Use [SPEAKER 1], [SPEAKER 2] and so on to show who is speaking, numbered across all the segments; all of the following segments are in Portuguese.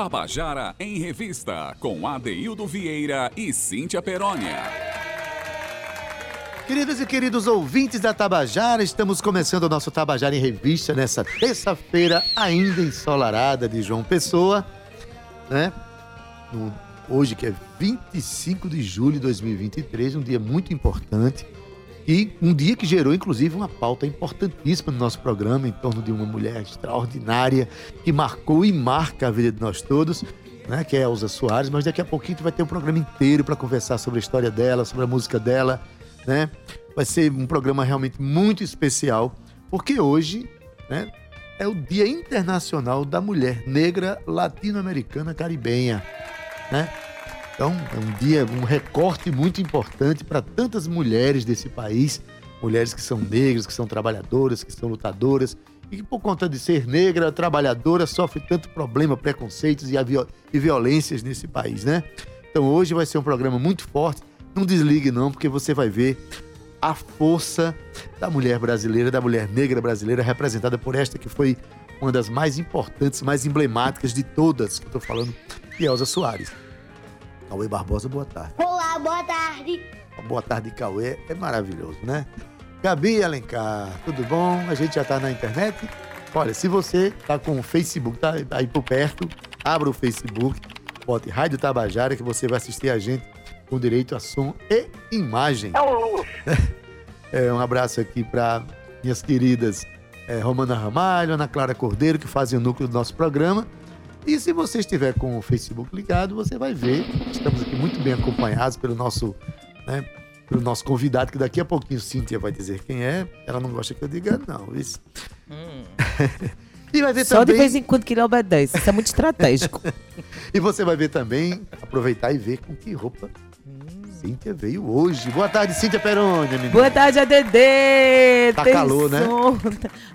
[SPEAKER 1] Tabajara em Revista, com Adeildo Vieira e Cíntia Perónia.
[SPEAKER 2] Queridos e queridos ouvintes da Tabajara, estamos começando o nosso Tabajara em Revista nessa terça-feira, ainda ensolarada de João Pessoa, né? Hoje, que é 25 de julho de 2023, um dia muito importante. E um dia que gerou, inclusive, uma pauta importantíssima no nosso programa em torno de uma mulher extraordinária que marcou e marca a vida de nós todos, né? Que é Elza Soares. Mas daqui a pouquinho tu vai ter um programa inteiro para conversar sobre a história dela, sobre a música dela, né? Vai ser um programa realmente muito especial, porque hoje, né? É o Dia Internacional da Mulher Negra Latino-Americana Caribenha, né? Então, é um dia, um recorte muito importante para tantas mulheres desse país, mulheres que são negras, que são trabalhadoras, que são lutadoras, e que por conta de ser negra, trabalhadora, sofre tanto problema, preconceitos e, e violências nesse país, né? Então hoje vai ser um programa muito forte. Não desligue não, porque você vai ver a força da mulher brasileira, da mulher negra brasileira, representada por esta que foi uma das mais importantes, mais emblemáticas de todas, que eu tô falando, de Elza Soares. Cauê Barbosa, boa tarde.
[SPEAKER 3] Olá, boa tarde.
[SPEAKER 2] Boa tarde, Cauê. É maravilhoso, né? Gabi Alencar, tudo bom? A gente já tá na internet. Olha, se você tá com o Facebook, tá aí por perto, abra o Facebook, bote Rádio Tabajara, que você vai assistir a gente com direito a som e imagem. É um abraço aqui para minhas queridas é, Romana Ramalho, Ana Clara Cordeiro, que fazem o núcleo do nosso programa. E se você estiver com o Facebook ligado, você vai ver. Estamos aqui muito bem acompanhados pelo nosso, né, pelo nosso convidado, que daqui a pouquinho Cíntia vai dizer quem é. Ela não gosta que eu diga, não. Isso. Hum.
[SPEAKER 4] e vai ver Só também... de vez em quando que ele obedece. Isso é muito estratégico.
[SPEAKER 2] e você vai ver também, aproveitar e ver com que roupa Cíntia veio hoje. Boa tarde, Cíntia Perônia, menina.
[SPEAKER 4] Boa tarde, ADD.
[SPEAKER 2] Tá Tem calor, né?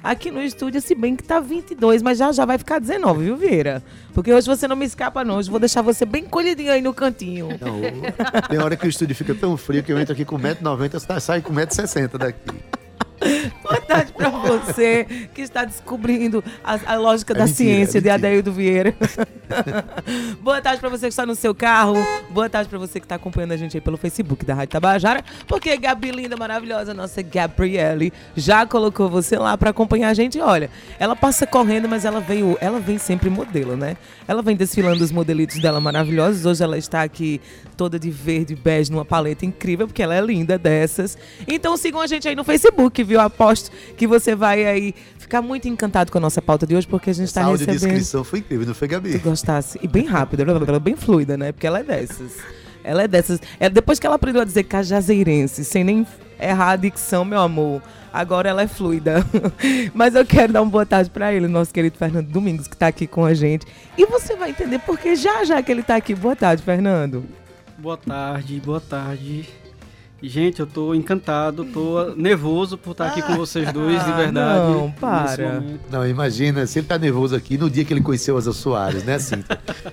[SPEAKER 4] Aqui no estúdio, se bem que tá 22, mas já já vai ficar 19, viu, Vieira? Porque hoje você não me escapa, não. Hoje vou deixar você bem colhidinho aí no cantinho. Não,
[SPEAKER 2] tem hora que o estúdio fica tão frio que eu entro aqui com 1,90m, sai com 1,60m daqui.
[SPEAKER 4] Boa tarde para você que está descobrindo a, a lógica é da mentira, ciência é de Adaildo Vieira. Boa tarde para você que está no seu carro. Boa tarde para você que está acompanhando a gente aí pelo Facebook da Rádio Tabajara. Porque Gabi linda, maravilhosa, nossa Gabriele, já colocou você lá para acompanhar a gente. Olha, ela passa correndo, mas ela veio, ela vem sempre modelo, né? Ela vem desfilando os modelitos dela maravilhosos. Hoje ela está aqui toda de verde e bege numa paleta incrível, porque ela é linda dessas. Então sigam a gente aí no Facebook, viu? Aposto que você vai aí ficar muito encantado com a nossa pauta de hoje, porque a gente está recebendo...
[SPEAKER 2] A descrição foi incrível, não foi, Gabi?
[SPEAKER 4] Tu gostasse. E bem rápida, bem fluida, né? Porque ela é dessas. Ela é dessas. É, depois que ela aprendeu a dizer cajazeirense, sem nem errar a dicção, meu amor, agora ela é fluida. Mas eu quero dar uma boa tarde para ele, nosso querido Fernando Domingos, que está aqui com a gente. E você vai entender porque já já que ele está aqui. Boa tarde, Fernando.
[SPEAKER 5] Boa tarde, boa tarde. Gente, eu tô encantado, tô nervoso por estar aqui com vocês dois, de ah, verdade.
[SPEAKER 4] Não, para.
[SPEAKER 2] Não, imagina, se ele tá nervoso aqui no dia que ele conheceu as Soares, né, assim.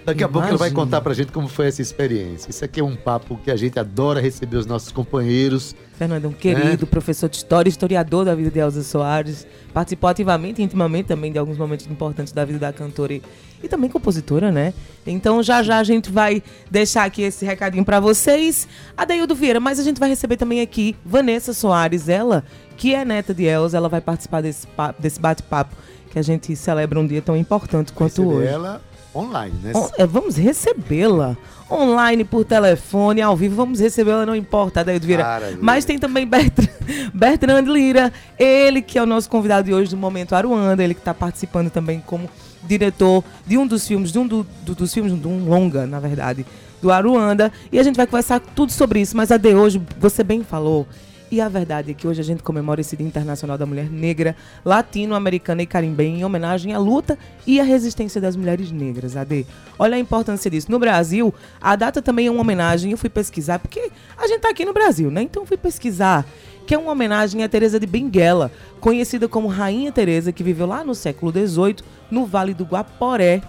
[SPEAKER 2] Daqui a pouco ele vai contar pra gente como foi essa experiência. Isso aqui é um papo que a gente adora receber os nossos companheiros.
[SPEAKER 4] Fernando, um querido né? professor de história, historiador da vida de Elza Soares. Participou ativamente e intimamente também de alguns momentos importantes da vida da cantora e, e também compositora, né? Então já já a gente vai deixar aqui esse recadinho para vocês. Adeildo Vieira, mas a gente vai receber também aqui Vanessa Soares, ela que é neta de Elza, ela vai participar desse, desse bate-papo que a gente celebra um dia tão importante quanto hoje.
[SPEAKER 2] ela online, né?
[SPEAKER 4] é, vamos recebê-la online, por telefone, ao vivo. Vamos recebê-la, não importa, Vieira. Maravilha. Mas tem também Bertrand, Bertrand Lira, ele que é o nosso convidado de hoje do Momento Aruanda, ele que está participando também como diretor de um dos filmes, de um do, do, dos filmes, de um longa, na verdade, do Aruanda. E a gente vai conversar tudo sobre isso, mas a de hoje, você bem falou, e a verdade é que hoje a gente comemora esse Dia Internacional da Mulher Negra, Latino-Americana e Carimbenha em homenagem à luta e à resistência das mulheres negras, AD. Olha a importância disso. No Brasil, a data também é uma homenagem, eu fui pesquisar, porque a gente está aqui no Brasil, né? Então fui pesquisar, que é uma homenagem a Teresa de Benguela, conhecida como Rainha Teresa, que viveu lá no século XVIII, no Vale do Guaporé,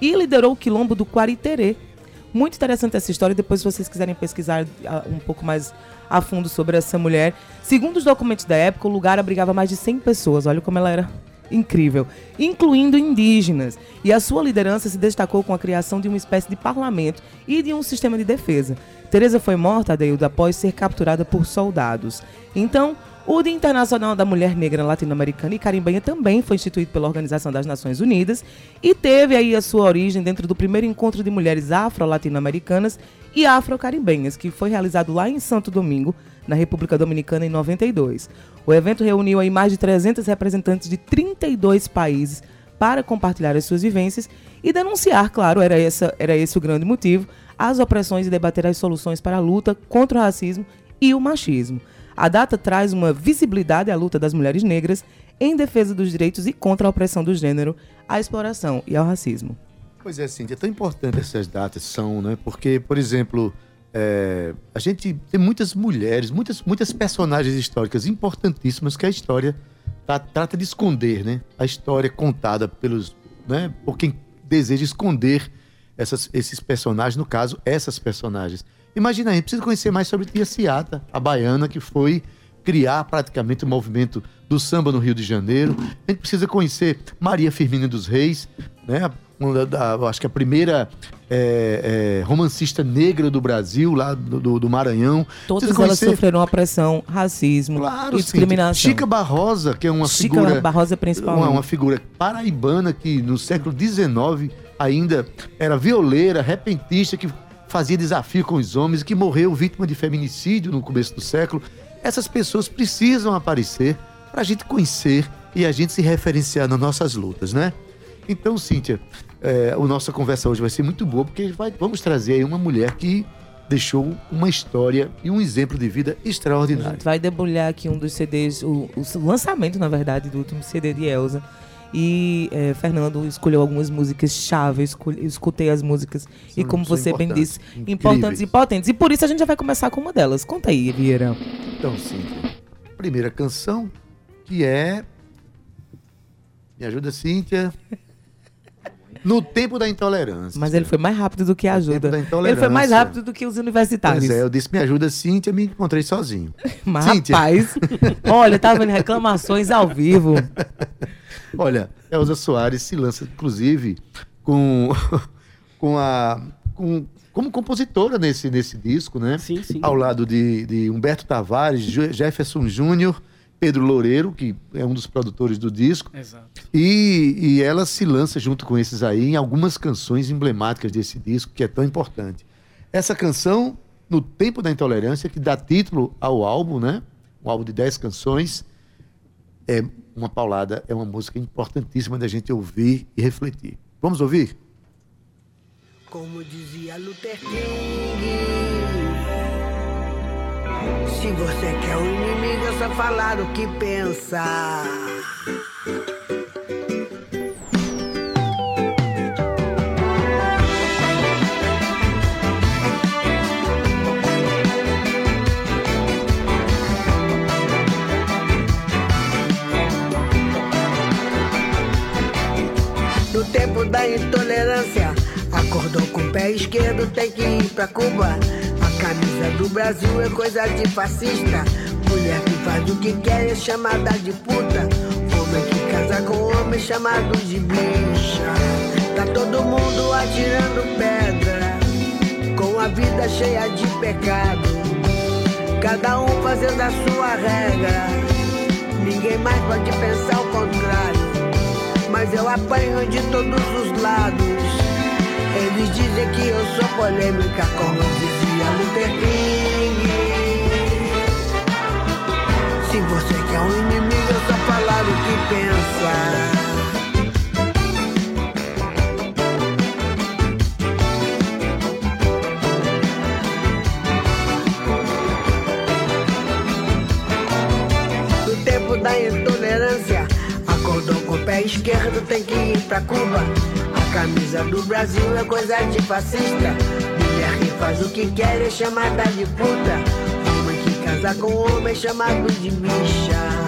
[SPEAKER 4] e liderou o quilombo do Quariterê. Muito interessante essa história, depois se vocês quiserem pesquisar ah, um pouco mais a fundo sobre essa mulher. Segundo os documentos da época, o lugar abrigava mais de 100 pessoas. Olha como ela era incrível, incluindo indígenas. E a sua liderança se destacou com a criação de uma espécie de parlamento e de um sistema de defesa. Teresa foi morta, Adeildo, após ser capturada por soldados. Então, o Dia Internacional da Mulher Negra Latino-Americana e Carimbanha também foi instituído pela Organização das Nações Unidas e teve aí a sua origem dentro do primeiro encontro de mulheres afro-latino-americanas e afro-carimbenhas, que foi realizado lá em Santo Domingo, na República Dominicana, em 92. O evento reuniu aí mais de 300 representantes de 32 países para compartilhar as suas vivências e denunciar, claro, era, essa, era esse o grande motivo, as opressões e debater as soluções para a luta contra o racismo e o machismo. A data traz uma visibilidade à luta das mulheres negras em defesa dos direitos e contra a opressão do gênero, à exploração e ao racismo.
[SPEAKER 2] Pois é, Cíntia, é tão importante essas datas são, né? Porque, por exemplo, é, a gente tem muitas mulheres, muitas, muitas personagens históricas importantíssimas que a história tá, trata de esconder, né? A história contada pelos, né? Por quem deseja esconder essas, esses personagens, no caso, essas personagens. Imagina, a gente precisa conhecer mais sobre Tia Ciata, a baiana que foi criar praticamente o movimento do samba no Rio de Janeiro. A gente precisa conhecer Maria Firmina dos Reis, né? Uma da, acho que a primeira é, é, romancista negra do Brasil, lá do, do Maranhão.
[SPEAKER 4] Todas elas conhecer... sofreram opressão, racismo claro, e discriminação.
[SPEAKER 2] Chica Barrosa, que é uma
[SPEAKER 4] Chica
[SPEAKER 2] figura...
[SPEAKER 4] Barrosa principalmente.
[SPEAKER 2] Uma, uma figura paraibana que no século XIX ainda era violeira, repentista, que fazia desafio com os homens, que morreu vítima de feminicídio no começo do século. Essas pessoas precisam aparecer para a gente conhecer e a gente se referenciar nas nossas lutas, né? Então, Cíntia, é, a nossa conversa hoje vai ser muito boa, porque vai, vamos trazer aí uma mulher que deixou uma história e um exemplo de vida extraordinário. A gente
[SPEAKER 4] vai debulhar aqui um dos CDs, o, o lançamento, na verdade, do último CD de Elza. E é, Fernando escolheu algumas músicas chave, escutei as músicas são, e como você bem disse, incríveis. importantes e potentes. E por isso a gente já vai começar com uma delas. Conta aí, Vieira.
[SPEAKER 2] Então, sim. Primeira canção, que é. Me ajuda, Cíntia. No tempo da intolerância.
[SPEAKER 4] Mas ele foi mais rápido do que a ajuda. Ele foi mais rápido do que os universitários.
[SPEAKER 2] Pois é, eu disse, me ajuda, Cíntia, me encontrei sozinho.
[SPEAKER 4] Mas, Cíntia. rapaz, olha, tava vendo reclamações ao vivo.
[SPEAKER 2] Olha, Elza Soares se lança, inclusive, com, com a. Com, como compositora nesse, nesse disco, né?
[SPEAKER 5] Sim, sim.
[SPEAKER 2] Ao lado de, de Humberto Tavares, Jefferson Júnior, Pedro Loureiro, que é um dos produtores do disco.
[SPEAKER 5] Exato.
[SPEAKER 2] E, e ela se lança junto com esses aí em algumas canções emblemáticas desse disco, que é tão importante. Essa canção, No Tempo da Intolerância, que dá título ao álbum, né? Um álbum de 10 canções. É uma paulada, é uma música importantíssima da gente ouvir e refletir. Vamos ouvir?
[SPEAKER 3] Como dizia Luther King, se você quer um inimigo, é só falar o que pensa. tempo da intolerância. Acordou com o pé esquerdo, tem que ir pra Cuba. Camisa do Brasil é coisa de fascista. Mulher que faz o que quer é chamada de puta. Homem que casa com homem chamado de bicha. Tá todo mundo atirando pedra, com a vida cheia de pecado. Cada um fazendo a sua regra. Ninguém mais pode pensar o contrário mas eu apanho de todos os lados. Eles dizem que eu sou polêmica, como dizia Luther King. Se você quer um inimigo, é só falar o que pensa. pé esquerdo tem que ir pra Cuba. A camisa do Brasil é coisa de fascista. Faz o que quer é chamada de puta. Homem que casa com homem é chamado de bicha.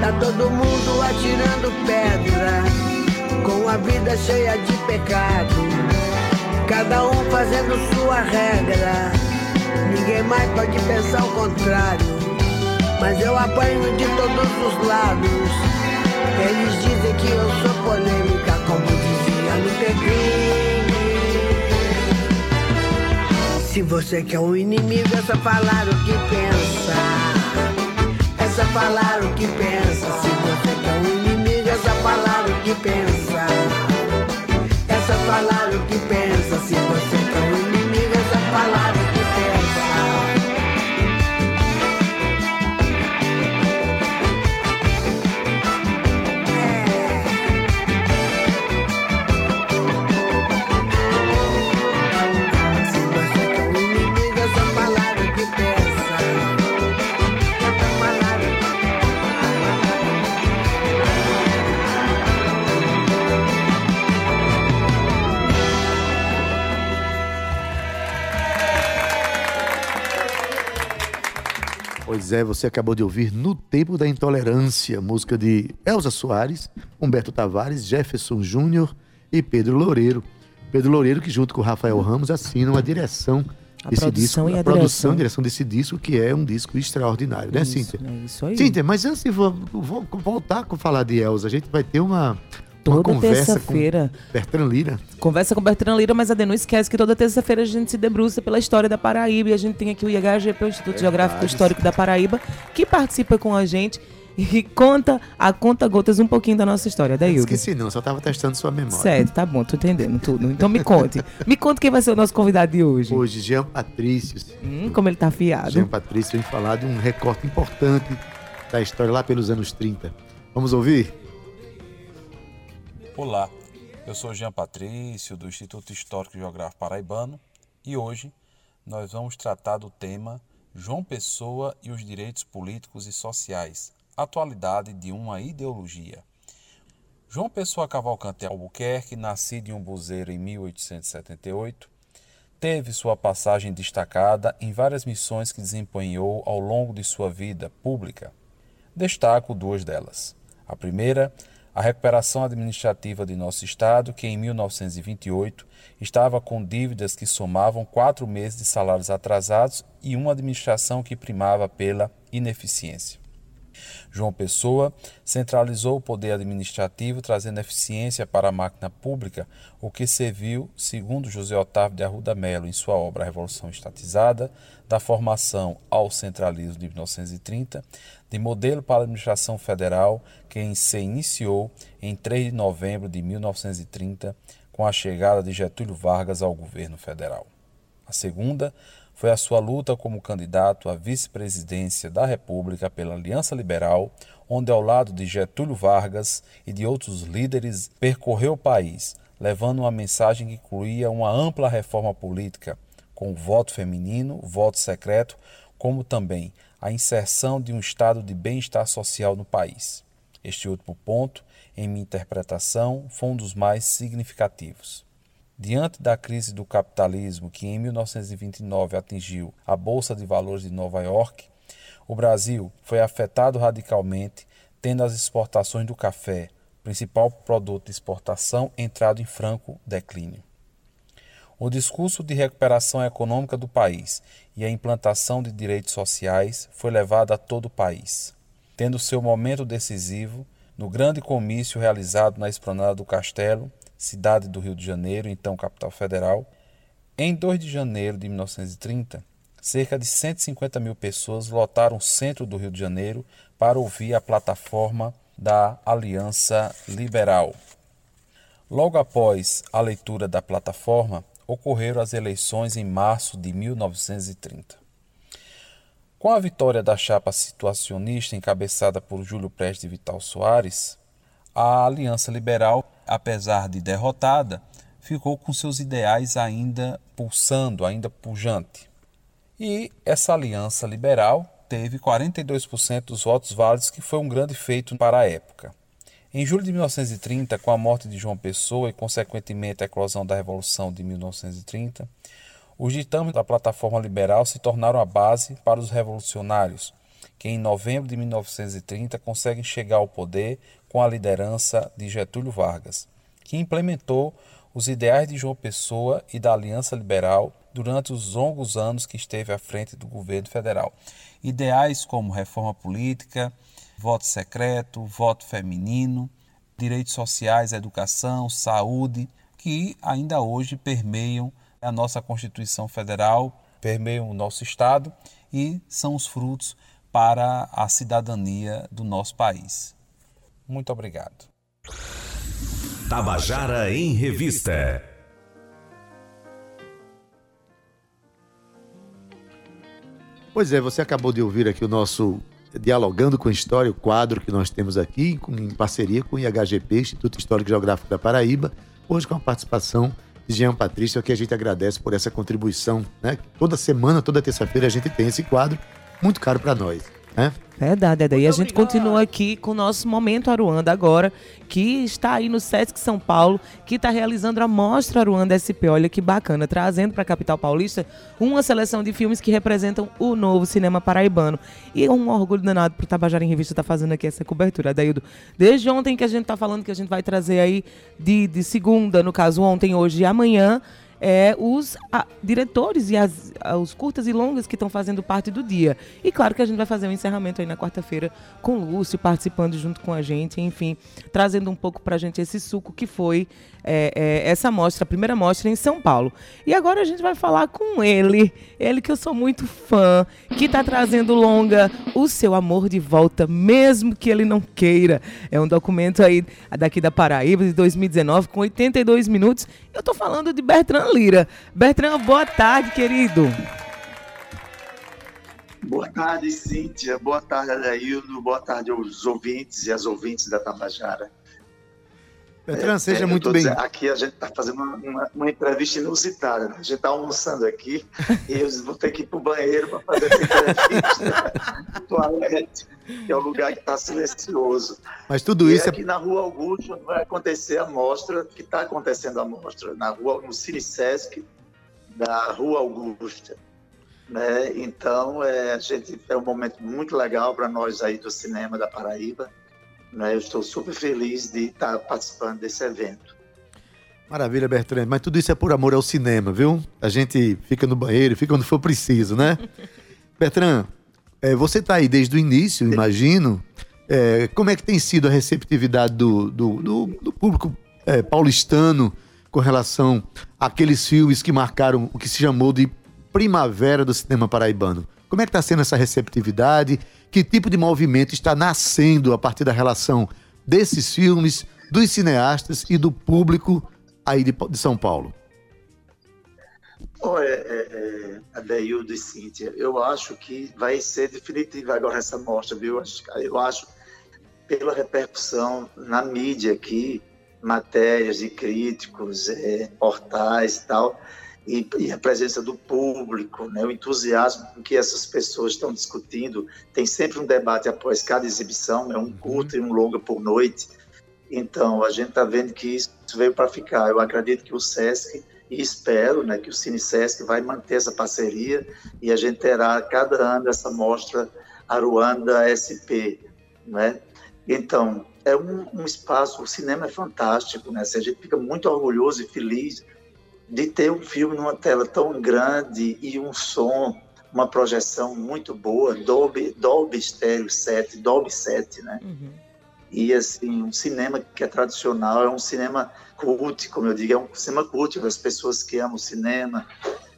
[SPEAKER 3] Tá todo mundo atirando pedra, com a vida cheia de pecado. Cada um fazendo sua regra. Ninguém mais pode pensar o contrário. Mas eu apanho de todos os lados. Eles dizem que eu sou polêmica, Se você quer um inimigo, é só falar o que pensa. É só falar o que pensa. Se você quer um inimigo, é só falar o que pensa. É só falar o que pensa. Se você quer um inimigo, é só falar o que pensa.
[SPEAKER 2] Pois é, você acabou de ouvir No Tempo da Intolerância, música de Elza Soares, Humberto Tavares, Jefferson Júnior e Pedro Loureiro. Pedro Loureiro, que junto com o Rafael Ramos assinam a direção
[SPEAKER 4] A
[SPEAKER 2] desse
[SPEAKER 4] produção
[SPEAKER 2] disco.
[SPEAKER 4] e a
[SPEAKER 2] produção
[SPEAKER 4] direção.
[SPEAKER 2] e direção desse disco, que é um disco extraordinário, né,
[SPEAKER 4] Isso,
[SPEAKER 2] Cíntia?
[SPEAKER 4] É isso aí.
[SPEAKER 2] Cíntia, mas antes de vo- vo- voltar a falar de Elza, a gente vai ter uma
[SPEAKER 4] Toda
[SPEAKER 2] conversa com
[SPEAKER 4] terça-feira.
[SPEAKER 2] Bertrand Lira.
[SPEAKER 4] Conversa com Bertrand Lira, mas Ade, não esquece que toda terça-feira a gente se debruça pela história da Paraíba e a gente tem aqui o IHGP, o Instituto Geográfico Histórico da Paraíba, que participa com a gente e conta a conta gotas um pouquinho da nossa história. Daí,
[SPEAKER 2] Esqueci não, só estava testando sua memória.
[SPEAKER 4] Certo, tá bom, tô entendendo tudo. Então me conte. me conte quem vai ser o nosso convidado de hoje.
[SPEAKER 2] Hoje, Jean Patrício.
[SPEAKER 4] Hum, como ele tá afiado.
[SPEAKER 2] Jean Patrício vem falar de um recorte importante da história lá pelos anos 30. Vamos ouvir?
[SPEAKER 6] Olá, eu sou Jean Patrício, do Instituto Histórico e Geográfico Paraibano, e hoje nós vamos tratar do tema João Pessoa e os direitos políticos e sociais, atualidade de uma ideologia. João Pessoa Cavalcante Albuquerque, nascido em Umbuzeiro em 1878, teve sua passagem destacada em várias missões que desempenhou ao longo de sua vida pública. Destaco duas delas. A primeira, a recuperação administrativa de nosso Estado, que em 1928 estava com dívidas que somavam quatro meses de salários atrasados e uma administração que primava pela ineficiência. João Pessoa centralizou o poder administrativo, trazendo eficiência para a máquina pública, o que serviu, segundo José Otávio de Arruda Melo em sua obra Revolução Estatizada, da formação ao centralismo de 1930, de modelo para a administração federal, que se iniciou em 3 de novembro de 1930, com a chegada de Getúlio Vargas ao governo federal. A segunda foi a sua luta como candidato à vice-presidência da República pela Aliança Liberal, onde, ao lado de Getúlio Vargas e de outros líderes, percorreu o país, levando uma mensagem que incluía uma ampla reforma política, com voto feminino, voto secreto, como também a inserção de um estado de bem-estar social no país. Este último ponto, em minha interpretação, foi um dos mais significativos. Diante da crise do capitalismo que em 1929 atingiu a Bolsa de Valores de Nova York, o Brasil foi afetado radicalmente, tendo as exportações do café, principal produto de exportação, entrado em franco declínio. O discurso de recuperação econômica do país e a implantação de direitos sociais foi levado a todo o país, tendo seu momento decisivo no grande comício realizado na esplanada do Castelo, cidade do Rio de Janeiro, então capital federal. Em 2 de janeiro de 1930, cerca de 150 mil pessoas lotaram o centro do Rio de Janeiro para ouvir a plataforma da Aliança Liberal. Logo após a leitura da plataforma, ocorreram as eleições em março de 1930. Com a vitória da chapa situacionista encabeçada por Júlio Prestes e Vital Soares, a Aliança Liberal, apesar de derrotada, ficou com seus ideais ainda pulsando, ainda pujante. E essa aliança liberal teve 42% dos votos válidos, que foi um grande feito para a época. Em julho de 1930, com a morte de João Pessoa e, consequentemente, a eclosão da Revolução de 1930, os ditames da plataforma liberal se tornaram a base para os revolucionários, que em novembro de 1930 conseguem chegar ao poder com a liderança de Getúlio Vargas, que implementou os ideais de João Pessoa e da Aliança Liberal durante os longos anos que esteve à frente do governo federal. Ideais como reforma política, voto secreto, voto feminino, direitos sociais, educação, saúde, que ainda hoje permeiam a nossa Constituição Federal, permeiam o nosso Estado e são os frutos para a cidadania do nosso país. Muito obrigado.
[SPEAKER 1] Tabajara em Revista.
[SPEAKER 2] Pois é, você acabou de ouvir aqui o nosso Dialogando com a História, o quadro que nós temos aqui, em parceria com o IHGP, Instituto Histórico e Geográfico da Paraíba, hoje com a participação de Jean Patrício, que a gente agradece por essa contribuição. Né? Toda semana, toda terça-feira, a gente tem esse quadro, muito caro para nós. Né?
[SPEAKER 4] Verdade, Eda. E a gente continua aqui com o nosso Momento Aruanda agora, que está aí no Sesc São Paulo, que está realizando a Mostra Aruanda SP. Olha que bacana, trazendo para a capital paulista uma seleção de filmes que representam o novo cinema paraibano. E um orgulho danado para o Tabajara em Revista estar tá fazendo aqui essa cobertura, Adaildo. Desde ontem que a gente está falando que a gente vai trazer aí de, de segunda, no caso ontem, hoje e amanhã, é, os a, diretores e as, a, os curtas e longas que estão fazendo parte do dia. E claro que a gente vai fazer um encerramento aí na quarta-feira com o Lúcio participando junto com a gente, enfim, trazendo um pouco para a gente esse suco que foi é, é, essa mostra, a primeira mostra em São Paulo. E agora a gente vai falar com ele, ele que eu sou muito fã, que está trazendo longa O Seu Amor de Volta, mesmo que ele não queira. É um documento aí daqui da Paraíba, de 2019, com 82 minutos. Eu estou falando de Bertrand Lira. Bertrand, boa tarde, querido.
[SPEAKER 7] Boa tarde, Cíntia. Boa tarde, Adaildo. Boa tarde aos ouvintes e às ouvintes da Tabajara.
[SPEAKER 2] É, seja é, muito bem.
[SPEAKER 7] Dizendo, aqui a gente está fazendo uma, uma, entrevista inusitada. Né? A gente está almoçando aqui e eu vou ter que ir para o banheiro para fazer essa entrevista. toalete, que é o lugar que está silencioso.
[SPEAKER 2] Mas tudo
[SPEAKER 7] e
[SPEAKER 2] isso.
[SPEAKER 7] É aqui na Rua Augusto vai acontecer a mostra, que está acontecendo a mostra, na rua, no Cine Sesc da Rua Augusta. Né? Então, é, a gente, é um momento muito legal para nós aí do cinema da Paraíba né? Eu estou super feliz de estar participando desse evento.
[SPEAKER 2] Maravilha, Bertrand. Mas tudo isso é por amor ao cinema, viu? A gente fica no banheiro, fica quando for preciso, né? Bertrand, é, você está aí desde o início, imagino. É, como é que tem sido a receptividade do, do, do, do público é, paulistano com relação àqueles filmes que marcaram o que se chamou de primavera do cinema paraibano? Como é que está sendo essa receptividade? Que tipo de movimento está nascendo a partir da relação desses filmes, dos cineastas e do público aí de, de São Paulo?
[SPEAKER 7] Olha, é, é, e Cíntia, eu acho que vai ser definitiva agora essa mostra, viu? Eu acho, pela repercussão na mídia aqui, matérias de críticos, é, portais e tal, e, e, a presença do público, né, o entusiasmo com que essas pessoas estão discutindo. Tem sempre um debate após cada exibição, é um curto e um longa por noite. Então, a gente está vendo que isso veio para ficar. Eu acredito que o SESC, e espero né, que o Cine SESC vai manter essa parceria e a gente terá cada ano essa mostra Aruanda SP. Né? Então, é um, um espaço, o cinema é fantástico, né? Assim, a gente fica muito orgulhoso e feliz de ter um filme numa tela tão grande e um som, uma projeção muito boa, Dolby, Dolby Stereo 7, Dolby 7, né? Uhum. E assim, um cinema que é tradicional, é um cinema cult, como eu digo, é um cinema cult, as pessoas que amam cinema,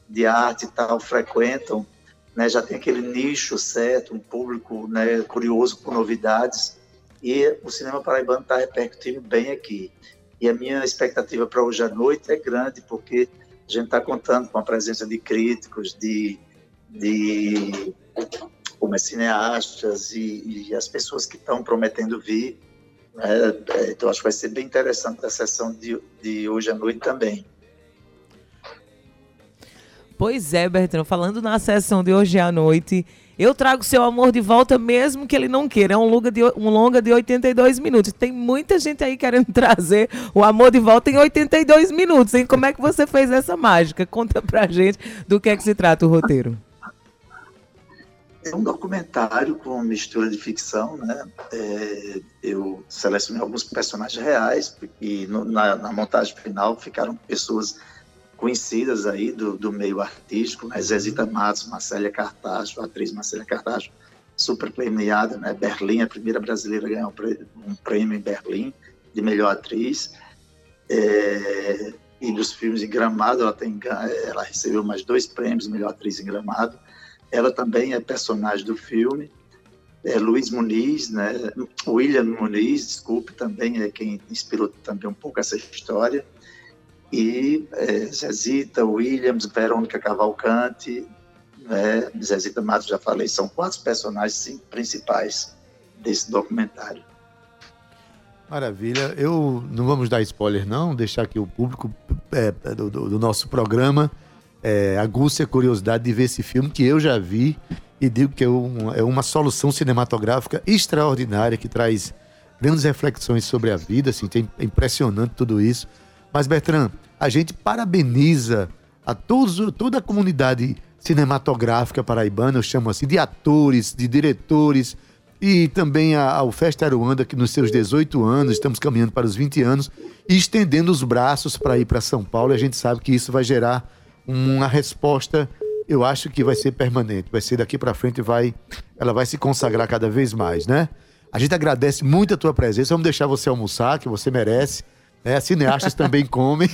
[SPEAKER 7] de arte e tal, frequentam, né? Já tem aquele nicho certo, um público né, curioso por novidades, e o cinema paraibano está repercutindo bem aqui. E a minha expectativa para hoje à noite é grande, porque a gente está contando com a presença de críticos, de, de como é, cineastas e, e as pessoas que estão prometendo vir. É, então, acho que vai ser bem interessante a sessão de, de hoje à noite também.
[SPEAKER 4] Pois é, Bertrand, falando na sessão de hoje à noite, eu trago seu amor de volta mesmo que ele não queira. É um longa de, um longa de 82 minutos. Tem muita gente aí querendo trazer o amor de volta em 82 minutos. Hein? Como é que você fez essa mágica? Conta pra gente do que é que se trata o roteiro.
[SPEAKER 7] É um documentário com mistura de ficção, né? É, eu selecionei alguns personagens reais e no, na, na, montagem final ficaram pessoas conhecidas aí do, do meio artístico, né? Zezita Matos, Marcélia Cartacho, a atriz Marcélia Cartacho, super premiada, né? Berlim, a primeira brasileira a ganhar um prêmio em Berlim de melhor atriz. É, e dos filmes em Gramado, ela, tem, ela recebeu mais dois prêmios melhor atriz em Gramado. Ela também é personagem do filme. É, Luiz Muniz, né? William Muniz, desculpe, também é quem inspirou também um pouco essa história. E é, Zezita, Williams, Verônica Cavalcante, né? Zezita Matos, já falei, são quatro personagens principais desse documentário.
[SPEAKER 2] Maravilha. Eu não vamos dar spoiler, não, deixar aqui o público é, do, do, nosso programa é, aguce a curiosidade de ver esse filme que eu já vi e digo que é, um, é uma solução cinematográfica extraordinária que traz grandes reflexões sobre a vida, assim, é impressionante tudo isso. Mas, Bertrand, a gente parabeniza a todos, toda a comunidade cinematográfica paraibana, eu chamo assim, de atores, de diretores, e também ao Festa Aruanda, que nos seus 18 anos, estamos caminhando para os 20 anos, e estendendo os braços para ir para São Paulo. E a gente sabe que isso vai gerar uma resposta, eu acho que vai ser permanente, vai ser daqui para frente, vai, ela vai se consagrar cada vez mais, né? A gente agradece muito a tua presença, vamos deixar você almoçar, que você merece. É, cineastas também comem.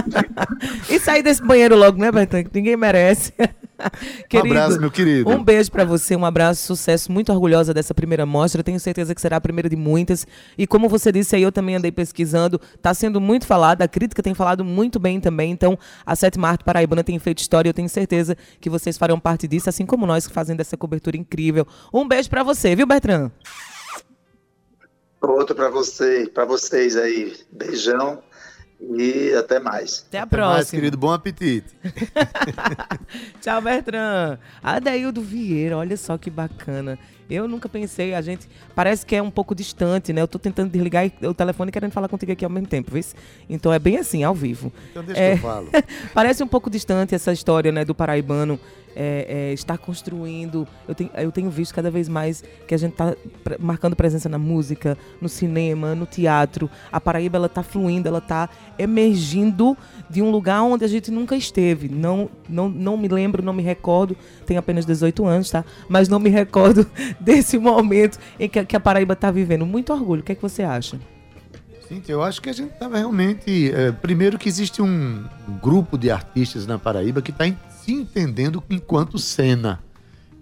[SPEAKER 4] e sair desse banheiro logo, né? Que ninguém merece.
[SPEAKER 2] querido, um abraço, meu querido.
[SPEAKER 4] Um beijo para você, um abraço, sucesso. Muito orgulhosa dessa primeira mostra. Tenho certeza que será a primeira de muitas. E como você disse aí, eu também andei pesquisando. Está sendo muito falada, a crítica tem falado muito bem também. Então, a Sétima Arte Paraibana tem feito história. Eu tenho certeza que vocês farão parte disso, assim como nós que fazem dessa cobertura incrível. Um beijo para você, viu, Bertrand?
[SPEAKER 7] Outro para você, para vocês aí. Beijão e até mais.
[SPEAKER 4] Até a até próxima. Mais,
[SPEAKER 2] querido. Bom apetite.
[SPEAKER 4] Tchau, Bertrand. Adaildo Vieira, olha só que bacana. Eu nunca pensei, a gente parece que é um pouco distante, né? Eu tô tentando desligar o telefone querendo falar contigo aqui ao mesmo tempo, viu? Então é bem assim, ao vivo.
[SPEAKER 2] Então deixa é, que eu falo.
[SPEAKER 4] parece um pouco distante essa história, né, do paraibano é, é, estar construindo. Eu tenho, eu tenho visto cada vez mais que a gente está marcando presença na música, no cinema, no teatro. A Paraíba ela está fluindo, ela está emergindo de um lugar onde a gente nunca esteve. Não, não, não me lembro, não me recordo. Tenho apenas 18 anos, tá? Mas não me recordo desse momento em que, que a Paraíba está vivendo. Muito orgulho. O que é que você acha?
[SPEAKER 2] Sim, eu acho que a gente estava realmente. É, primeiro que existe um grupo de artistas na Paraíba que está se entendendo enquanto cena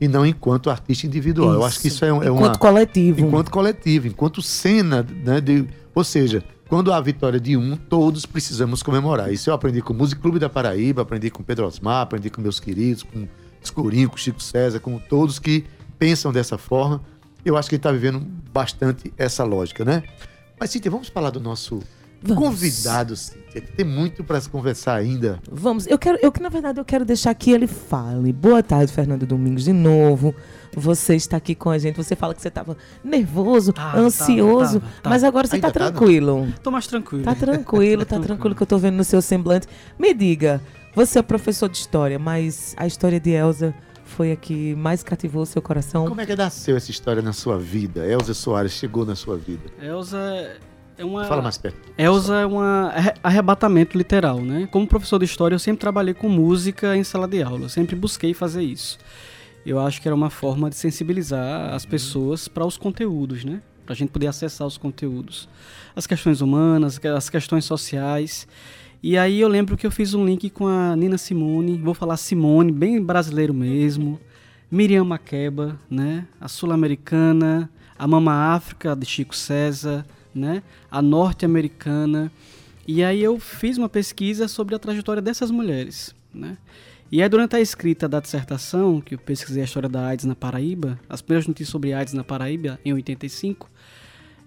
[SPEAKER 2] e não enquanto artista individual. Isso. Eu acho que isso é, é
[SPEAKER 4] enquanto
[SPEAKER 2] uma...
[SPEAKER 4] Enquanto coletivo.
[SPEAKER 2] Enquanto coletivo, enquanto cena, né? De, ou seja, quando há a vitória de um, todos precisamos comemorar. Isso eu aprendi com o Músico Clube da Paraíba, aprendi com Pedro Osmar, aprendi com meus queridos, com Escurinho, com Chico César, com todos que pensam dessa forma. Eu acho que ele está vivendo bastante essa lógica, né? Mas, Cíntia, vamos falar do nosso Vamos. Convidado, Cíntia, tem muito para se conversar ainda.
[SPEAKER 4] Vamos, eu quero, eu que na verdade eu quero deixar que ele fale. Boa tarde, Fernando Domingos, de novo. Você está aqui com a gente. Você fala que você estava nervoso, tá, ansioso, tava, tava, mas agora você está tranquilo.
[SPEAKER 5] Estou mais tranquilo.
[SPEAKER 4] Tá tranquilo, tá tranquilo que eu estou vendo no seu semblante. Me diga, você é professor de história, mas a história de Elsa foi a que mais cativou o seu coração?
[SPEAKER 2] Como é que nasceu essa história na sua vida? Elza Soares chegou na sua vida?
[SPEAKER 5] Elza é uma.
[SPEAKER 2] Fala mais perto.
[SPEAKER 5] Elza é um arrebatamento literal, né? Como professor de história, eu sempre trabalhei com música em sala de aula. Eu sempre busquei fazer isso. Eu acho que era uma forma de sensibilizar as pessoas para os conteúdos, né? Para a gente poder acessar os conteúdos. As questões humanas, as questões sociais. E aí eu lembro que eu fiz um link com a Nina Simone, vou falar Simone, bem brasileiro mesmo. Miriam Makeba, né? A sul-americana, a Mama África de Chico César, né? A norte-americana. E aí eu fiz uma pesquisa sobre a trajetória dessas mulheres, né? E aí durante a escrita da dissertação, que eu pesquisei a história da AIDS na Paraíba, as primeiras notícias sobre AIDS na Paraíba em 85,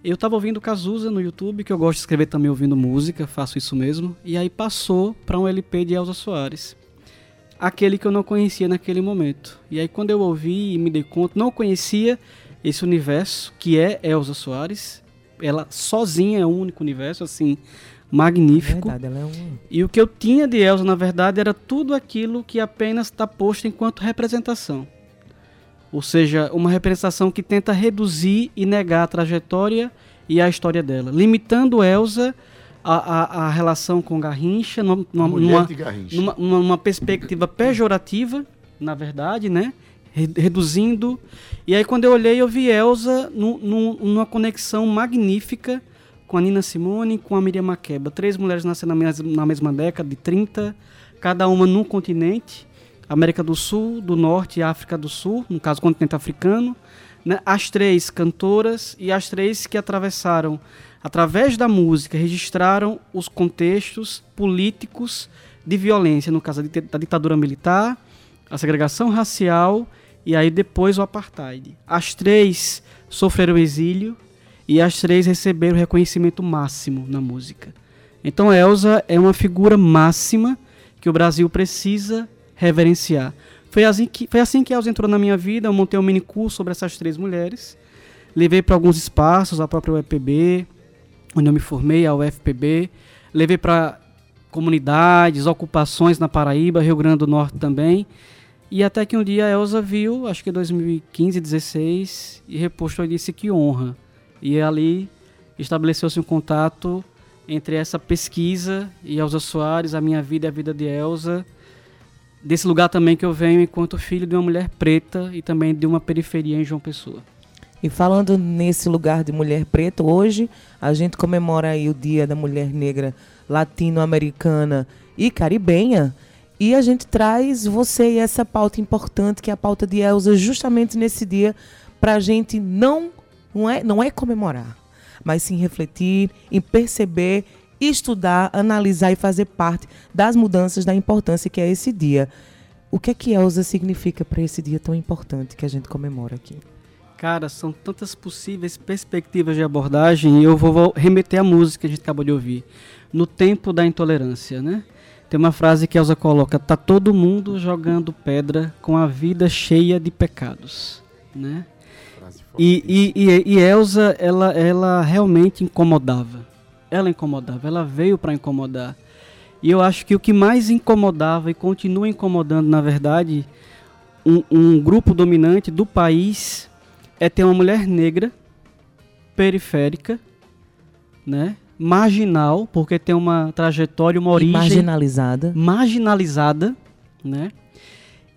[SPEAKER 5] eu estava ouvindo Cazuza no YouTube, que eu gosto de escrever também ouvindo música, faço isso mesmo, e aí passou para um LP de Elza Soares. Aquele que eu não conhecia naquele momento. E aí quando eu ouvi e me dei conta, não conhecia esse universo que é Elza Soares, ela sozinha é um único universo, assim, magnífico.
[SPEAKER 4] É verdade, é um...
[SPEAKER 5] E o que eu tinha de Elsa, na verdade, era tudo aquilo que apenas está posto enquanto representação. Ou seja, uma representação que tenta reduzir e negar a trajetória e a história dela, limitando Elsa a, a, a relação com Garrincha, numa, numa, Garrincha. Numa, numa, perspectiva pejorativa, na verdade, né? Reduzindo. E aí quando eu olhei, eu vi Elsa num, num, numa conexão magnífica com a Nina Simone com a Miriam Makeba. Três mulheres nasceram na mesma, na mesma década, de 30, cada uma num continente. América do Sul, do Norte e África do Sul, no caso, continente africano. Né? As três cantoras e as três que atravessaram através da música, registraram os contextos políticos de violência, no caso da ditadura militar, a segregação racial e aí depois o apartheid. As três sofreram exílio e as três receberam reconhecimento máximo na música. Então Elsa é uma figura máxima que o Brasil precisa reverenciar. Foi assim que, foi assim que Elsa entrou na minha vida, eu montei um mini curso sobre essas três mulheres, levei para alguns espaços, a própria UEPB, onde eu me formei, a UFPB. Levei para comunidades, ocupações na Paraíba, Rio Grande do Norte também. E até que um dia a Elza viu, acho que 2015, 16, e repostou e disse que honra. E ali estabeleceu-se um contato entre essa pesquisa e Elza Soares, a minha vida e a vida de Elza. Desse lugar também que eu venho enquanto filho de uma mulher preta e também de uma periferia em João Pessoa.
[SPEAKER 4] E falando nesse lugar de mulher preta, hoje a gente comemora aí o Dia da Mulher Negra Latino-Americana e Caribenha. E a gente traz você e essa pauta importante, que é a pauta de Elza, justamente nesse dia, para a gente não, não, é, não é comemorar, mas sim refletir e perceber, estudar, analisar e fazer parte das mudanças da importância que é esse dia. O que é que Elza significa para esse dia tão importante que a gente comemora aqui?
[SPEAKER 5] Cara, são tantas possíveis perspectivas de abordagem e eu vou remeter à música que a gente acabou de ouvir. No tempo da intolerância, né? Tem uma frase que Elsa coloca: tá todo mundo jogando pedra com a vida cheia de pecados, né? E, e, e, e Elsa, ela, ela realmente incomodava. Ela incomodava, ela veio para incomodar. E eu acho que o que mais incomodava e continua incomodando, na verdade, um, um grupo dominante do país é ter uma mulher negra, periférica, né? marginal, porque tem uma trajetória, uma origem. E
[SPEAKER 4] marginalizada.
[SPEAKER 5] Marginalizada, né?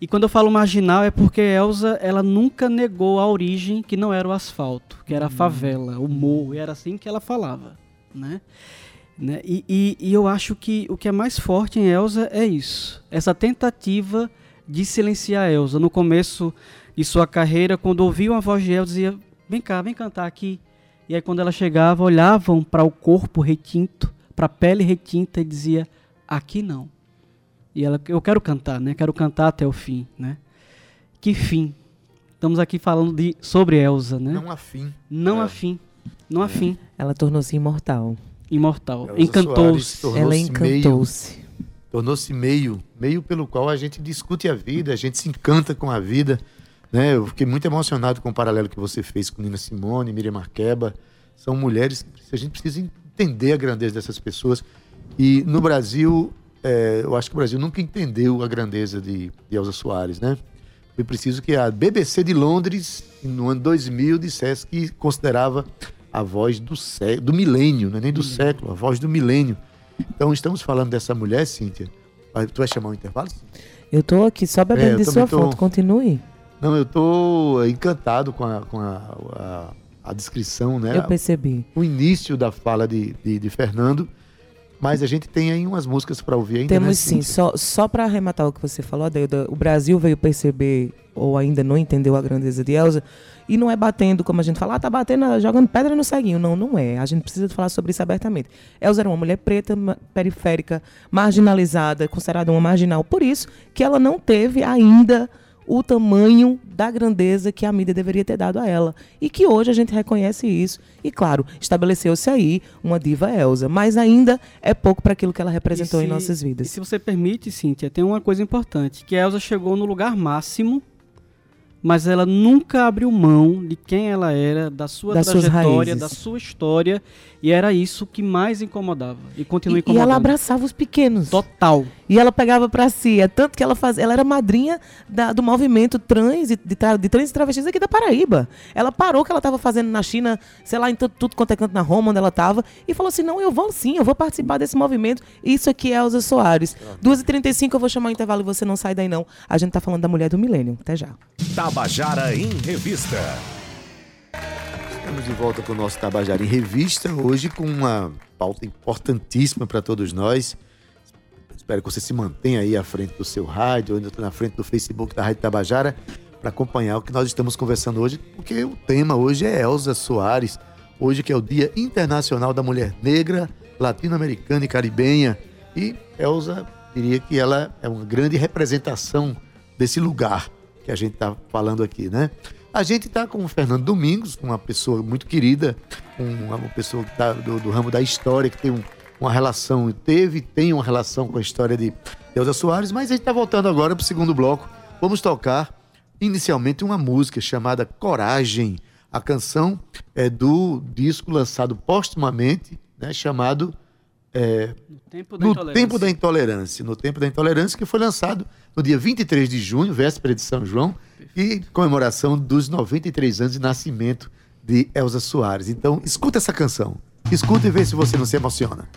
[SPEAKER 5] E quando eu falo marginal é porque Elsa ela nunca negou a origem que não era o asfalto, que era a hum. favela, o morro, e era assim que ela falava, né? né? E, e, e, eu acho que o que é mais forte em Elsa é isso, essa tentativa de silenciar Elsa. No começo de sua carreira, quando ouviam a voz de Elsa, dizia: Vem cá, vem cantar aqui. E aí, quando ela chegava, olhavam para o corpo retinto, para a pele retinta e dizia: Aqui não. E ela: Eu quero cantar, né? Quero cantar até o fim, né? Que fim. Estamos aqui falando de, sobre Elsa, né?
[SPEAKER 2] Não há fim.
[SPEAKER 5] Não é. há fim. Não há fim.
[SPEAKER 4] Ela tornou-se imortal.
[SPEAKER 5] Imortal. Encantou-se.
[SPEAKER 4] Ela encantou-se.
[SPEAKER 2] Tornou-se meio, meio pelo qual a gente discute a vida, a gente se encanta com a vida. Né? Eu fiquei muito emocionado com o paralelo que você fez com Nina Simone, Miriam Marqueba. São mulheres que a gente precisa entender a grandeza dessas pessoas. E no Brasil, é, eu acho que o Brasil nunca entendeu a grandeza de, de Elza Soares, né? Foi preciso que a BBC de Londres, no ano 2000, dissesse que considerava a voz do, sé do milênio, não é nem do século, a voz do milênio. Então, estamos falando dessa mulher, Cíntia. Tu vai chamar o um intervalo?
[SPEAKER 4] Eu estou aqui só bebendo é, de sua tô... foto. Continue.
[SPEAKER 2] Não, eu estou encantado com, a, com a, a, a, descrição, né?
[SPEAKER 4] Eu percebi.
[SPEAKER 2] O início da fala de, de, de Fernando. Mas a gente tem aí umas músicas para ouvir ainda.
[SPEAKER 4] Temos
[SPEAKER 2] né?
[SPEAKER 4] sim. Só, só para arrematar o que você falou, Adeilda, o Brasil veio perceber, ou ainda não entendeu a grandeza de Elza, e não é batendo, como a gente fala, ah, tá batendo, jogando pedra no ceguinho. Não, não é. A gente precisa falar sobre isso abertamente. Elza era uma mulher preta, periférica, marginalizada, considerada uma marginal. Por isso que ela não teve ainda o tamanho da grandeza que a mídia deveria ter dado a ela. E que hoje a gente reconhece isso. E, claro, estabeleceu-se aí uma diva Elsa. Mas ainda é pouco para aquilo que ela representou se, em nossas vidas.
[SPEAKER 5] E se você permite, Cíntia, tem uma coisa importante: que a Elsa chegou no lugar máximo, mas ela nunca abriu mão de quem ela era, da sua das trajetória, da sua história. E era isso que mais incomodava. E continua incomodando.
[SPEAKER 4] E ela abraçava os pequenos.
[SPEAKER 5] Total.
[SPEAKER 4] E ela pegava para si. É tanto que ela faz, ela era madrinha da, do movimento trans de, de, de trans e travestis aqui da Paraíba. Ela parou o que ela estava fazendo na China, sei lá, em tudo, tudo quanto é canto na Roma, onde ela estava, e falou assim: não, eu vou sim, eu vou participar desse movimento. Isso aqui é Elza Soares. 2h35 eu vou chamar o intervalo e você não sai daí, não. A gente tá falando da mulher do milênio. Até já.
[SPEAKER 1] Tabajara em Revista.
[SPEAKER 2] Estamos de volta com o nosso Tabajara em Revista, hoje com uma pauta importantíssima para todos nós. Espero que você se mantenha aí à frente do seu rádio, ou na frente do Facebook da Rádio Tabajara, para acompanhar o que nós estamos conversando hoje, porque o tema hoje é Elza Soares, hoje que é o Dia Internacional da Mulher Negra, Latino-Americana e Caribenha. E Elza, diria que ela é uma grande representação desse lugar que a gente está falando aqui, né? A gente está com o Fernando Domingos, uma pessoa muito querida, uma pessoa tá do, do, ramo da história, que tem um, uma relação, teve tem uma relação com a história de Deusa Soares, mas a gente está voltando agora para o segundo bloco. Vamos tocar inicialmente uma música chamada Coragem. A canção é do disco lançado póstumamente, né, chamado é, no, tempo da, no tempo da Intolerância. No Tempo da Intolerância, que foi lançado no dia 23 de junho, véspera de São João, e comemoração dos 93 anos de nascimento de Elza Soares. Então, escuta essa canção. Escuta e vê se você não se emociona.